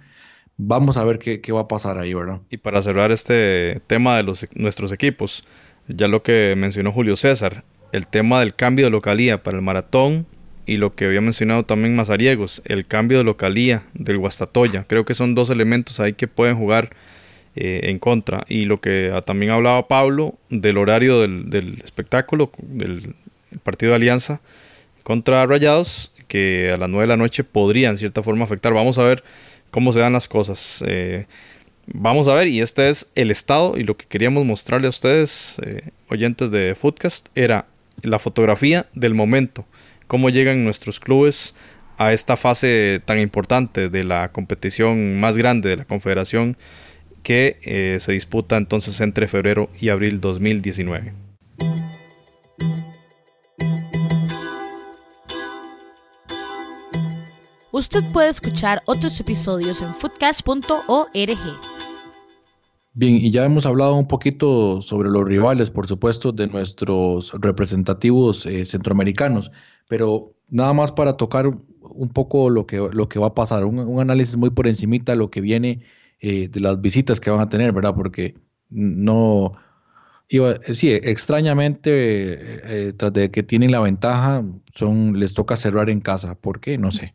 Vamos a ver qué, va a pasar ahí, ¿verdad? Y para cerrar este tema de los, nuestros equipos, ya lo que mencionó Julio César, el tema del cambio de localía para el maratón y lo que había mencionado también Mazariegos, el cambio de localía del Guastatoya. Creo que son dos elementos ahí que pueden jugar eh, en contra. Y lo que también hablaba Pablo del horario del, espectáculo, del partido de Alianza contra Rayados, que a las 9 de la noche podría en cierta forma afectar. Vamos a ver cómo se dan las cosas. Eh, vamos a ver, y este es el estado y lo que queríamos mostrarle a ustedes, eh, oyentes de Footcast, era la fotografía del momento, cómo llegan nuestros clubes a esta fase tan importante de la competición más grande de la Confederación que eh, se disputa entonces entre febrero y abril 2019. Usted puede escuchar otros episodios en foodcast.org. Bien, y ya hemos hablado un poquito sobre los rivales, por supuesto, de nuestros representativos eh, centroamericanos, pero nada más para tocar un poco lo que, lo que va a pasar, un, análisis muy por encimita de lo que viene eh, de las visitas que van a tener, ¿verdad? Porque no, iba, sí, extrañamente, eh, tras de que tienen la ventaja, son, les toca cerrar en casa. ¿Por qué? No sé.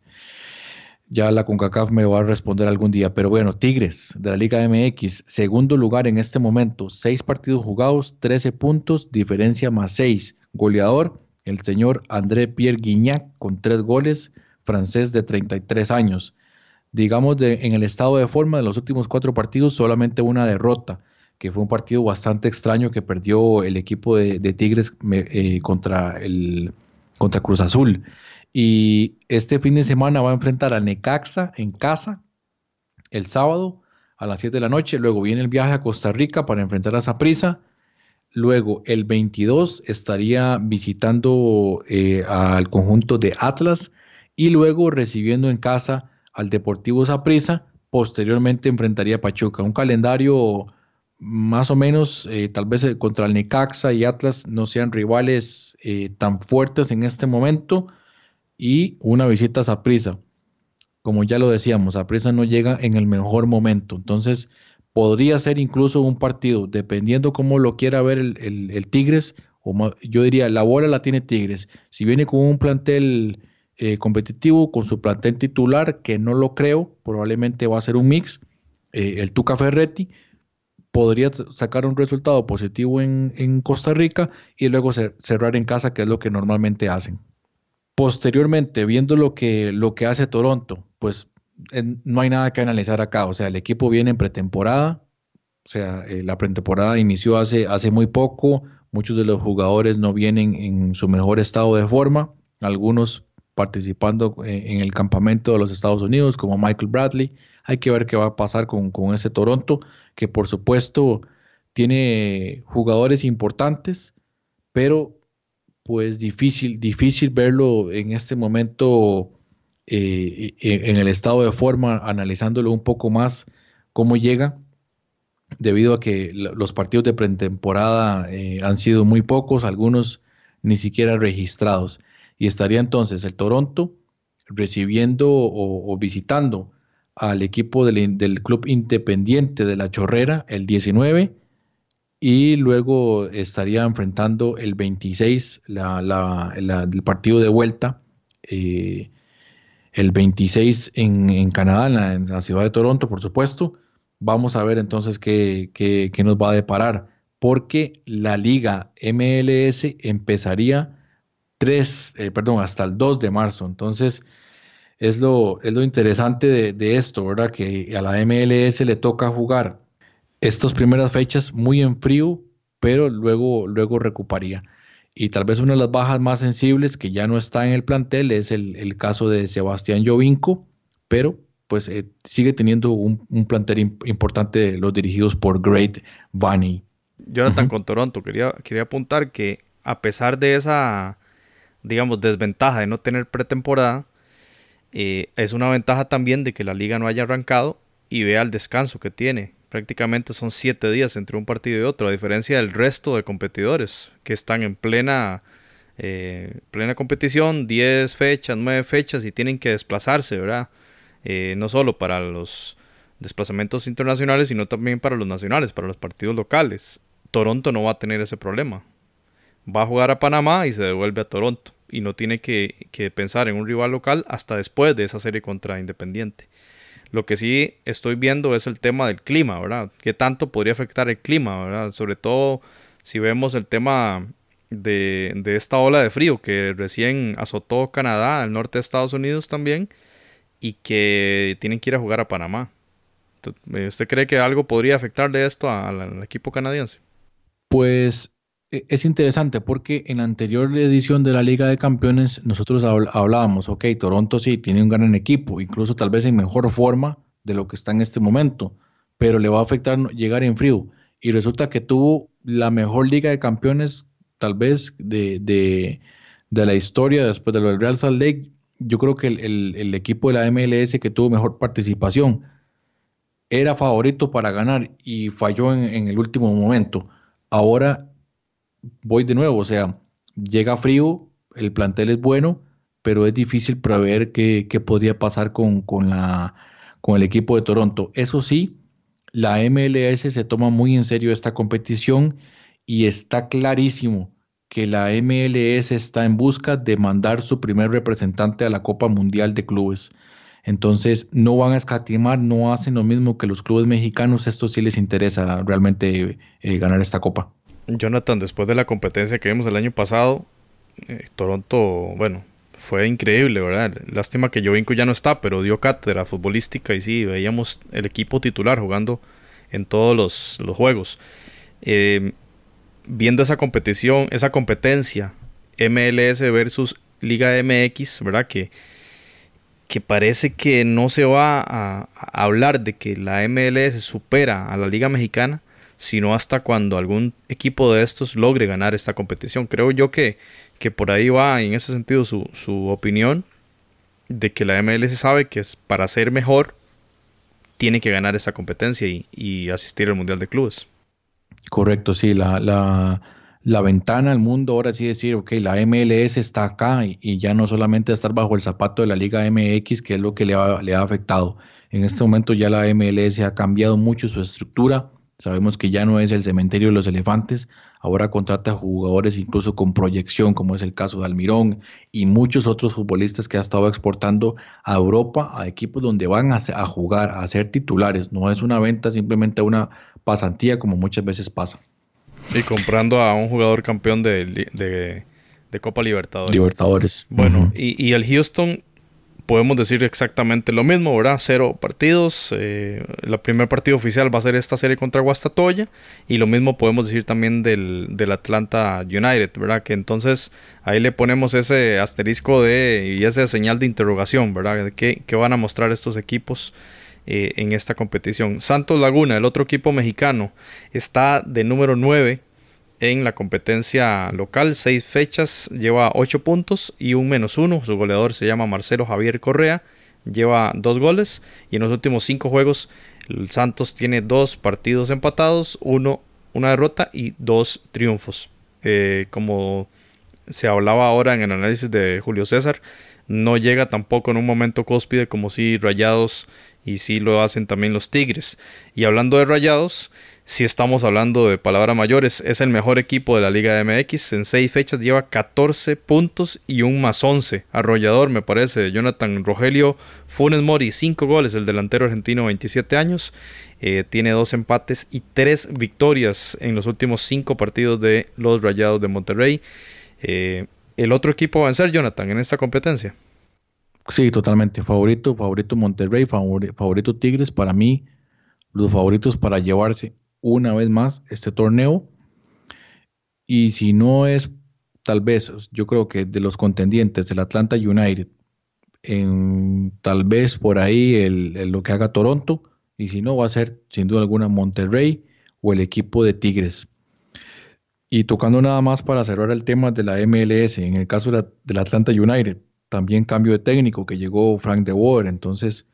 Ya la CONCACAF me va a responder algún día. Pero bueno, Tigres de la Liga MX, segundo lugar en este momento, seis partidos jugados, 13 puntos, diferencia más seis. Goleador, el señor André Pierre Guignac con tres goles, francés de 33 años digamos, en el estado de forma de los últimos cuatro partidos, solamente una derrota, que fue un partido bastante extraño que perdió el equipo de, Tigres eh, contra, el, contra Cruz Azul. Y este fin de semana va a enfrentar a Necaxa en casa el sábado a las 7 de la noche. Luego viene el viaje a Costa Rica para enfrentar a Saprissa. Luego el 22 estaría visitando eh, al conjunto de Atlas y luego recibiendo en casa al Deportivo Saprissa, posteriormente enfrentaría a Pachuca. Un calendario más o menos, eh, tal vez eh, contra el Necaxa y Atlas no sean rivales eh, tan fuertes en este momento, y una visita a Saprissa. Como ya lo decíamos, Saprissa no llega en el mejor momento, entonces podría ser incluso un partido, dependiendo cómo lo quiera ver el, el Tigres, o yo diría, la bola la tiene Tigres. Si viene con un plantel eh, competitivo con su plantel titular, que no lo creo, probablemente va a ser un mix. Eh, el Tuca Ferretti podría sacar un resultado positivo en, Costa Rica y luego cerrar en casa, que es lo que normalmente hacen. Posteriormente, viendo lo que, lo que hace Toronto, pues no hay nada que analizar acá. O sea, el equipo viene en pretemporada, o sea, eh, la pretemporada inició hace, hace muy poco, muchos de los jugadores no vienen en su mejor estado de forma, algunos participando en el campamento de los Estados Unidos, como Michael Bradley. Hay que ver qué va a pasar con, ese Toronto, que por supuesto tiene jugadores importantes, pero pues difícil, difícil verlo en este momento eh, e, en el estado de forma, analizándolo un poco más cómo llega, debido a que los partidos de pretemporada eh, han sido muy pocos, algunos ni siquiera registrados y estaría entonces el Toronto recibiendo o, visitando al equipo del, Club Independiente de la Chorrera el 19 y luego estaría enfrentando el 26 el partido de vuelta eh, el 26 en, Canadá, en la, ciudad de Toronto, por supuesto. Vamos a ver entonces qué, qué nos va a deparar, porque la liga MLS empezaría 3, eh, perdón, hasta el 2 de marzo. Entonces, es lo, es lo interesante de, esto, ¿verdad? Que a la MLS le toca jugar estas primeras fechas muy en frío, pero luego, luego recuperaría. Y tal vez una de las bajas más sensibles que ya no está en el plantel es el, caso de Sebastián Jovinco, pero pues eh, sigue teniendo un, plantel importante los dirigidos por Great Bunny. Jonathan con Toronto, quería, quería apuntar que a pesar de esa digamos, desventaja de no tener pretemporada, eh, es una ventaja también de que la liga no haya arrancado y vea el descanso que tiene Prácticamente son siete días entre un partido y otro, a diferencia del resto de competidores que están en plena, eh, plena competición, 10 fechas, 9 fechas y tienen que desplazarse, ¿verdad? Eh, no solo para los desplazamientos internacionales, sino también para los nacionales, para los partidos locales. Toronto no va a tener ese problema. Va a jugar a Panamá y se devuelve a Toronto. Y no tiene que, que pensar en un rival local hasta después de esa serie contra Independiente. Lo que sí estoy viendo es el tema del clima, ¿verdad? ¿Qué tanto podría afectar el clima, ¿verdad? Sobre todo si vemos el tema de, de esta ola de frío que recién azotó Canadá, el norte de Estados Unidos también, y que tienen que ir a jugar a Panamá. ¿Usted cree que algo podría afectarle esto al equipo canadiense? Pues es interesante porque en la anterior edición de la Liga de Campeones nosotros hablábamos, ok, Toronto sí tiene un gran equipo, incluso tal vez en mejor forma de lo que está en este momento, pero le va a afectar llegar en frío. Y resulta que tuvo la mejor Liga de Campeones tal vez de, de, la historia después de lo del Real Salt Lake. Yo creo que el, equipo de la MLS que tuvo mejor participación era favorito para ganar y falló en el último momento. Ahora voy de nuevo, o sea, llega frío, el plantel es bueno, pero es difícil prever qué, podría pasar con, la, con el equipo de Toronto. Eso sí, la MLS se toma muy en serio esta competición y está clarísimo que la MLS está en busca de mandar su primer representante a la Copa Mundial de Clubes. Entonces no van a escatimar, no hacen lo mismo que los clubes mexicanos. Esto sí les interesa realmente eh, ganar esta copa. Jonathan, después de la competencia que vimos el año pasado, eh, Toronto, bueno, fue increíble, ¿verdad? Lástima que Jovinko ya no está, pero dio cátedra futbolística y sí, veíamos el equipo titular jugando en todos los, juegos. Eh, viendo esa competición, esa competencia, MLS versus Liga MX, ¿verdad? Que, que parece que no se va a hablar de que la MLS supera a la Liga Mexicana sino hasta cuando algún equipo de estos logre ganar esta competición. Creo yo que, que por ahí va en ese sentido su, su opinión de que la MLS sabe que es para ser mejor tiene que ganar esta competencia y, asistir al Mundial de Clubes. Correcto, sí, la, la, la, ventana al mundo, ahora sí decir, ok, la MLS está acá y, ya no solamente estar bajo el zapato de la Liga MX, que es lo que le ha, le ha afectado. En este momento ya la MLS ha cambiado mucho su estructura, Sabemos que ya no es el cementerio de los elefantes, ahora contrata jugadores incluso con proyección, como es el caso de Almirón y muchos otros futbolistas que ha estado exportando a Europa a equipos donde van a, jugar, a ser titulares. No es una venta, simplemente una pasantía como muchas veces pasa. Y comprando a un jugador campeón de, de, Copa Libertadores. Libertadores. Bueno, y, y el Houston podemos decir exactamente lo mismo, ¿verdad? Cero partidos. Eh, el primer partido oficial va a ser esta serie contra Guastatoya. Y lo mismo podemos decir también del, Atlanta United, ¿verdad? Que entonces ahí le ponemos ese asterisco de y esa señal de interrogación, ¿verdad? ¿Qué, qué van a mostrar estos equipos? Eh, en esta competición. Santos Laguna, el otro equipo mexicano, está de número 9 en la competencia local, seis fechas, lleva ocho puntos y un menos uno. Su goleador se llama Marcelo Javier Correa, lleva dos goles y en los últimos cinco juegos el Santos tiene dos partidos empatados, uno, una derrota y dos triunfos. Eh, como se hablaba ahora en el análisis de Julio César, no llega tampoco en un momento cóspide como si Rayados y si lo hacen también los Tigres. Y hablando de Rayados, si estamos hablando de palabras mayores, es el mejor equipo de la Liga MX. En seis fechas lleva 14 puntos y un más 11. Arrollador, me parece. Jonathan Rogelio Funes Mori, 5 goles. El delantero argentino, 27 años. Eh, tiene dos empates y tres victorias en los últimos cinco partidos de los Rayados de Monterrey. Eh, el otro equipo va a vencer, Jonathan, en esta competencia. Sí, totalmente. Favorito, favorito Monterrey, favorito Tigres. Para mí, los favoritos para llevarse una vez más este torneo. Y si no es, tal vez, yo creo que de los contendientes del Atlanta United, tal vez por ahí el, lo que haga Toronto, y si no, va a ser sin duda alguna Monterrey o el equipo de Tigres. Y tocando nada más para cerrar el tema de la MLS, en el caso de del Atlanta United, también cambio de técnico que llegó Frank de Boer, entonces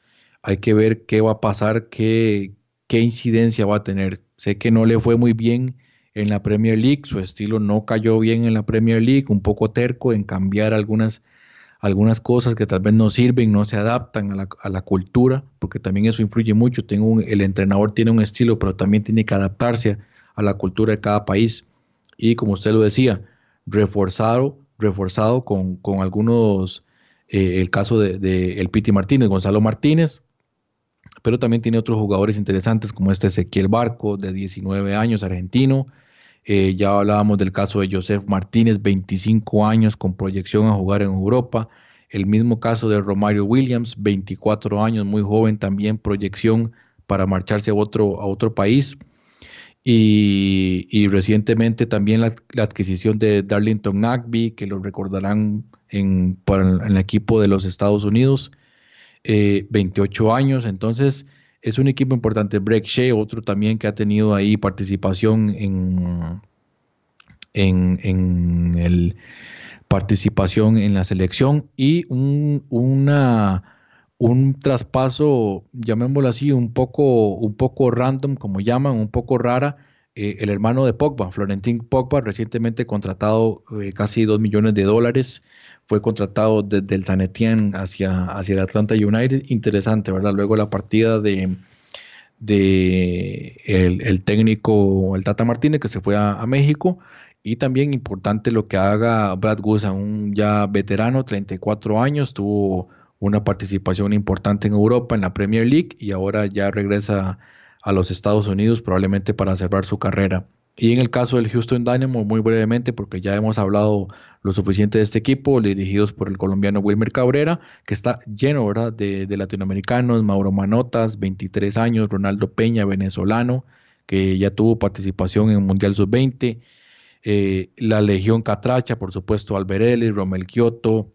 hay que ver qué va a pasar, qué, qué incidencia va a tener. Sé que no le fue muy bien en la Premier League, su estilo no cayó bien en la Premier League, un poco terco en cambiar algunas, algunas cosas que tal vez no sirven, no se adaptan a la, a la cultura, porque también eso influye mucho. Tengo el entrenador tiene un estilo, pero también tiene que adaptarse a la cultura de cada país. Y como usted lo decía, reforzado, reforzado con, con algunos, eh, el caso de, de el Piti Martínez, Gonzalo Martínez, pero también tiene otros jugadores interesantes como este Ezequiel Barco, de 19 años, argentino. Eh, ya hablábamos del caso de Joseph Martínez, 25 años con proyección a jugar en Europa. El mismo caso de Romario Williams, 24 años, muy joven también, proyección para marcharse a otro, a otro país. Y, recientemente también la, adquisición de Darlington Nagby, que lo recordarán en, en el equipo de los Estados Unidos, 28 eh, años, entonces es un equipo importante. Break Shea, otro también que ha tenido ahí participación en, en, el participación en la selección y un, una, un traspaso, llamémoslo así, un poco, un poco random, como llaman, un poco rara. Eh, el hermano de Pogba, Florentín Pogba, recientemente contratado eh, casi 2 millones de dólares fue contratado desde el San Etienne hacia, hacia el Atlanta United. Interesante, ¿verdad? Luego la partida de, de el, técnico, el Tata Martínez, que se fue a, México. Y también importante lo que haga Brad Goose, un ya veterano, 34 años, tuvo una participación importante en Europa, en la Premier League, y ahora ya regresa a los Estados Unidos, probablemente para cerrar su carrera. Y en el caso del Houston Dynamo, muy brevemente, porque ya hemos hablado lo suficiente de este equipo, dirigidos por el colombiano Wilmer Cabrera, que está lleno ¿verdad? De, latinoamericanos, Mauro Manotas, 23 años, Ronaldo Peña, venezolano, que ya tuvo participación en Mundial Sub-20, eh, la Legión Catracha, por supuesto, Alberelli, Romel Kioto,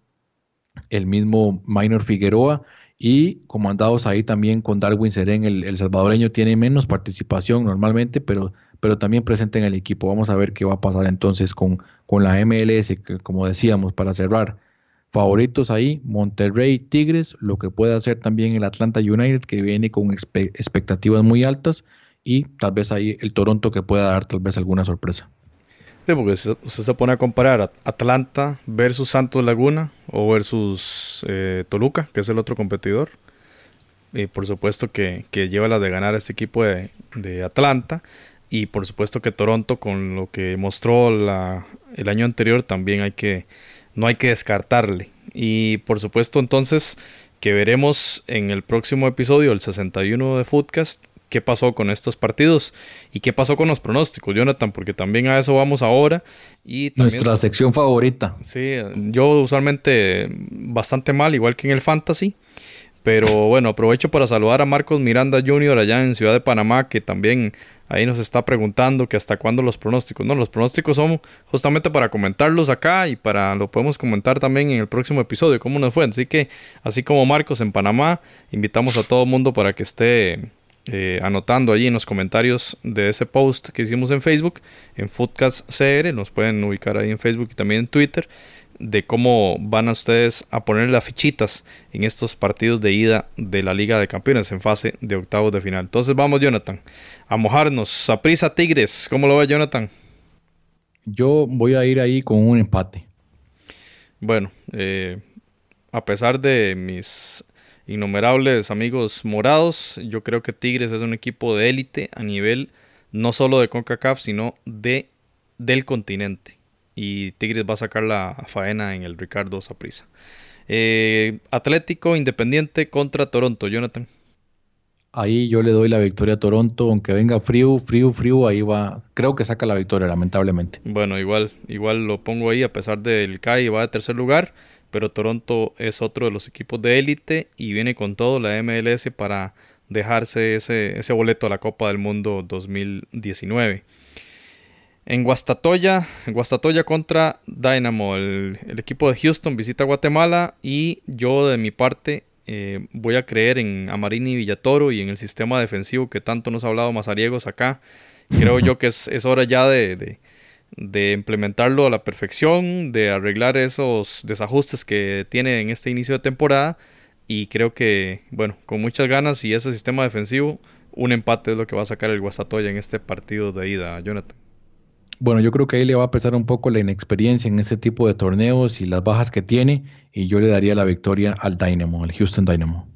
el mismo Minor Figueroa, y comandados ahí también con Darwin Serén, el, el salvadoreño tiene menos participación normalmente, pero pero también presente en el equipo. Vamos a ver qué va a pasar entonces con, con la MLS, que como decíamos, para cerrar, favoritos ahí, Monterrey, Tigres, lo que puede hacer también el Atlanta United, que viene con expectativas muy altas, y tal vez ahí el Toronto que pueda dar tal vez alguna sorpresa. Sí, porque usted se pone a comparar Atlanta versus Santos Laguna o versus eh, Toluca, que es el otro competidor. Y por supuesto que, lleva la de ganar este equipo de, de Atlanta. Y por supuesto que Toronto, con lo que mostró la, el año anterior, también hay que, no hay que descartarle. Y por supuesto entonces que veremos en el próximo episodio, el 61 de Footcast, qué pasó con estos partidos y qué pasó con los pronósticos, Jonathan, porque también a eso vamos ahora. Y Nuestra sección favorita. Sí, yo usualmente bastante mal, igual que en el Fantasy. Pero bueno, aprovecho para saludar a Marcos Miranda Jr. allá en Ciudad de Panamá, que también Ahí nos está preguntando que hasta cuándo los pronósticos. No, los pronósticos son justamente para comentarlos acá y para lo podemos comentar también en el próximo episodio, cómo nos fue. Así que, así como Marcos en Panamá, invitamos a todo el mundo para que esté eh, anotando allí en los comentarios de ese post que hicimos en Facebook, en Foodcast CR. Nos pueden ubicar ahí en Facebook y también en Twitter de cómo van a ustedes a poner las fichitas en estos partidos de ida de la Liga de Campeones en fase de octavos de final. Entonces vamos, Jonathan, a mojarnos. A prisa Tigres, ¿cómo lo ve, Jonathan? Yo voy a ir ahí con un empate. Bueno, eh, a pesar de mis innumerables amigos morados, yo creo que Tigres es un equipo de élite a nivel no solo de CONCACAF, sino de del continente y Tigres va a sacar la faena en el Ricardo Saprissa. Eh, Atlético Independiente contra Toronto, Jonathan. Ahí yo le doy la victoria a Toronto, aunque venga frío, frío, frío, ahí va. Creo que saca la victoria, lamentablemente. Bueno, igual, igual lo pongo ahí, a pesar del CAI va de tercer lugar, pero Toronto es otro de los equipos de élite y viene con todo la MLS para dejarse ese, ese boleto a la Copa del Mundo 2019. En Guastatoya, Guastatoya contra Dynamo, el, equipo de Houston visita Guatemala y yo de mi parte eh, voy a creer en Amarini Villatoro y en el sistema defensivo que tanto nos ha hablado Mazariegos acá. Creo yo que es, hora ya de, de, implementarlo a la perfección, de arreglar esos desajustes que tiene en este inicio de temporada y creo que, bueno, con muchas ganas y ese sistema defensivo un empate es lo que va a sacar el Guastatoya en este partido de ida, Jonathan. Bueno, yo creo que ahí le va a pesar un poco la inexperiencia en este tipo de torneos y las bajas que tiene, y yo le daría la victoria al Dynamo, al Houston Dynamo.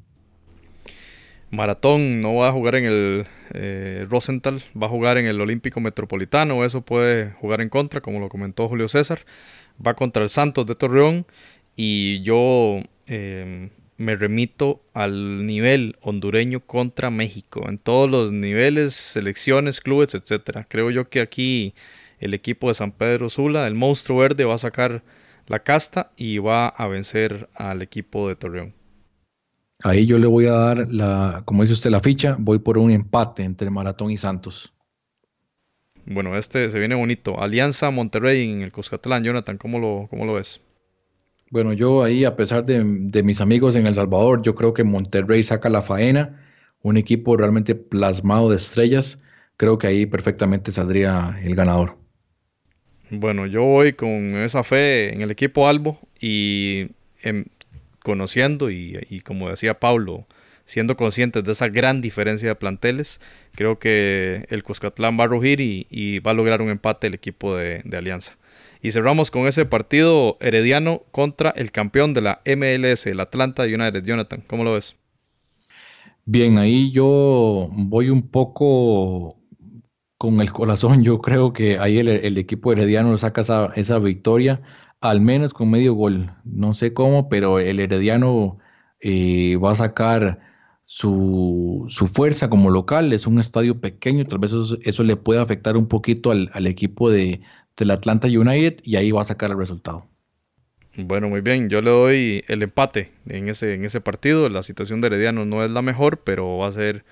Maratón no va a jugar en el eh, Rosenthal, va a jugar en el Olímpico Metropolitano, eso puede jugar en contra, como lo comentó Julio César. Va contra el Santos de Torreón y yo eh, me remito al nivel hondureño contra México, en todos los niveles, selecciones, clubes, etcétera. Creo yo que aquí el equipo de San Pedro Sula, el monstruo verde, va a sacar la casta y va a vencer al equipo de Torreón. Ahí yo le voy a dar la, como dice usted, la ficha, voy por un empate entre Maratón y Santos. Bueno, este se viene bonito. Alianza Monterrey en el Cuscatlán. Jonathan, ¿cómo lo, cómo lo ves? Bueno, yo ahí, a pesar de, de, mis amigos en El Salvador, yo creo que Monterrey saca la faena. Un equipo realmente plasmado de estrellas. Creo que ahí perfectamente saldría el ganador. Bueno, yo voy con esa fe en el equipo Albo y en, conociendo y, como decía Pablo, siendo conscientes de esa gran diferencia de planteles, creo que el Cuscatlán va a rugir y, va a lograr un empate el equipo de, Alianza. Y cerramos con ese partido herediano contra el campeón de la MLS, el Atlanta United. Jonathan, ¿cómo lo ves? Bien, ahí yo voy un poco con el corazón. Yo creo que ahí el, equipo herediano saca esa, esa, victoria, al menos con medio gol. No sé cómo, pero el herediano eh, va a sacar su, su, fuerza como local. Es un estadio pequeño, tal vez eso, le puede afectar un poquito al, al equipo de, del Atlanta United y ahí va a sacar el resultado. Bueno, muy bien. Yo le doy el empate en ese, en ese partido. La situación de Herediano no es la mejor, pero va a ser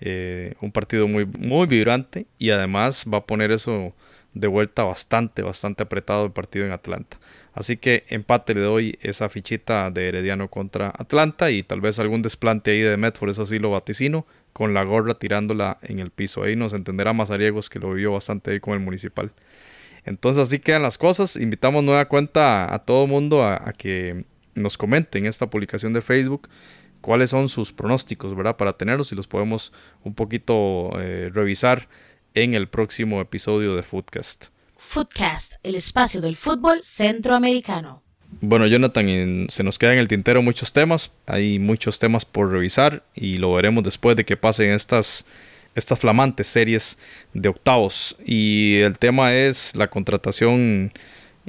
eh, un partido muy, muy vibrante y además va a poner eso de vuelta bastante, bastante apretado el partido en Atlanta. Así que empate le doy esa fichita de Herediano contra Atlanta y tal vez algún desplante ahí de Medford, eso sí lo vaticino, con la gorra tirándola en el piso. Ahí nos entenderá Mazariegos que lo vio bastante ahí con el municipal. Entonces así quedan las cosas. Invitamos nueva cuenta a todo mundo a, a que nos comenten esta publicación de Facebook cuáles son sus pronósticos, ¿verdad? Para tenerlos y los podemos un poquito eh, revisar en el próximo episodio de Footcast. Footcast, el espacio del fútbol centroamericano. Bueno, Jonathan, se nos quedan en el tintero muchos temas, hay muchos temas por revisar y lo veremos después de que pasen estas, estas flamantes series de octavos. Y el tema es la contratación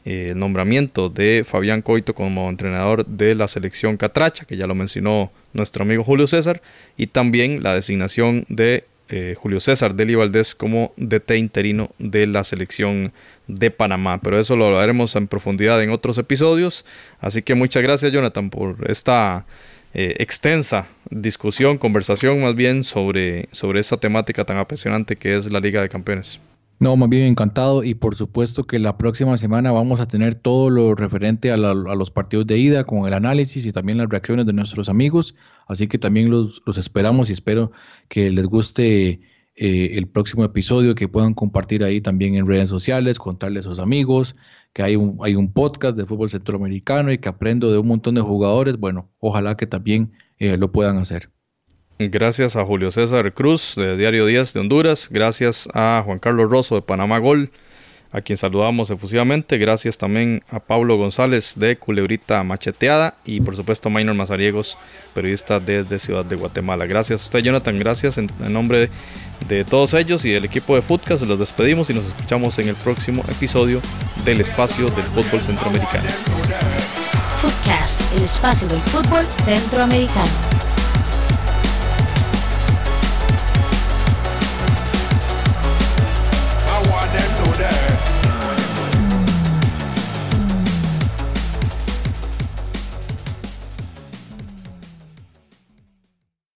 eh, el nombramiento de Fabián Coito como entrenador de la selección Catracha, que ya lo mencionó nuestro amigo Julio César, y también la designación de eh, Julio César Deli Valdés como DT interino de la selección de Panamá. Pero eso lo hablaremos en profundidad en otros episodios. Así que muchas gracias Jonathan por esta eh, extensa discusión, conversación más bien sobre, sobre temática tan apasionante que es la Liga de Campeones. No, más bien encantado y por supuesto que la próxima semana vamos a tener todo lo referente a, los partidos de ida con el análisis y también las reacciones de nuestros amigos, así que también los, esperamos y espero que les guste eh, el próximo episodio, que puedan compartir ahí también en redes sociales, contarle a sus amigos, que hay un, hay un podcast de fútbol centroamericano y que aprendo de un montón de jugadores, bueno, ojalá que también eh, lo puedan hacer. Gracias a Julio César Cruz de Diario Díaz de Honduras. Gracias a Juan Carlos Rosso de Panamá Gol, a quien saludamos efusivamente. Gracias también a Pablo González de Culebrita Macheteada y por supuesto a Maynor Mazariegos, periodista desde Ciudad de Guatemala. Gracias a usted Jonathan, gracias en, nombre de, todos ellos y del equipo de Footcast. Los despedimos y nos escuchamos en el próximo episodio del Espacio del Fútbol Centroamericano. Footcast, el espacio del fútbol centroamericano.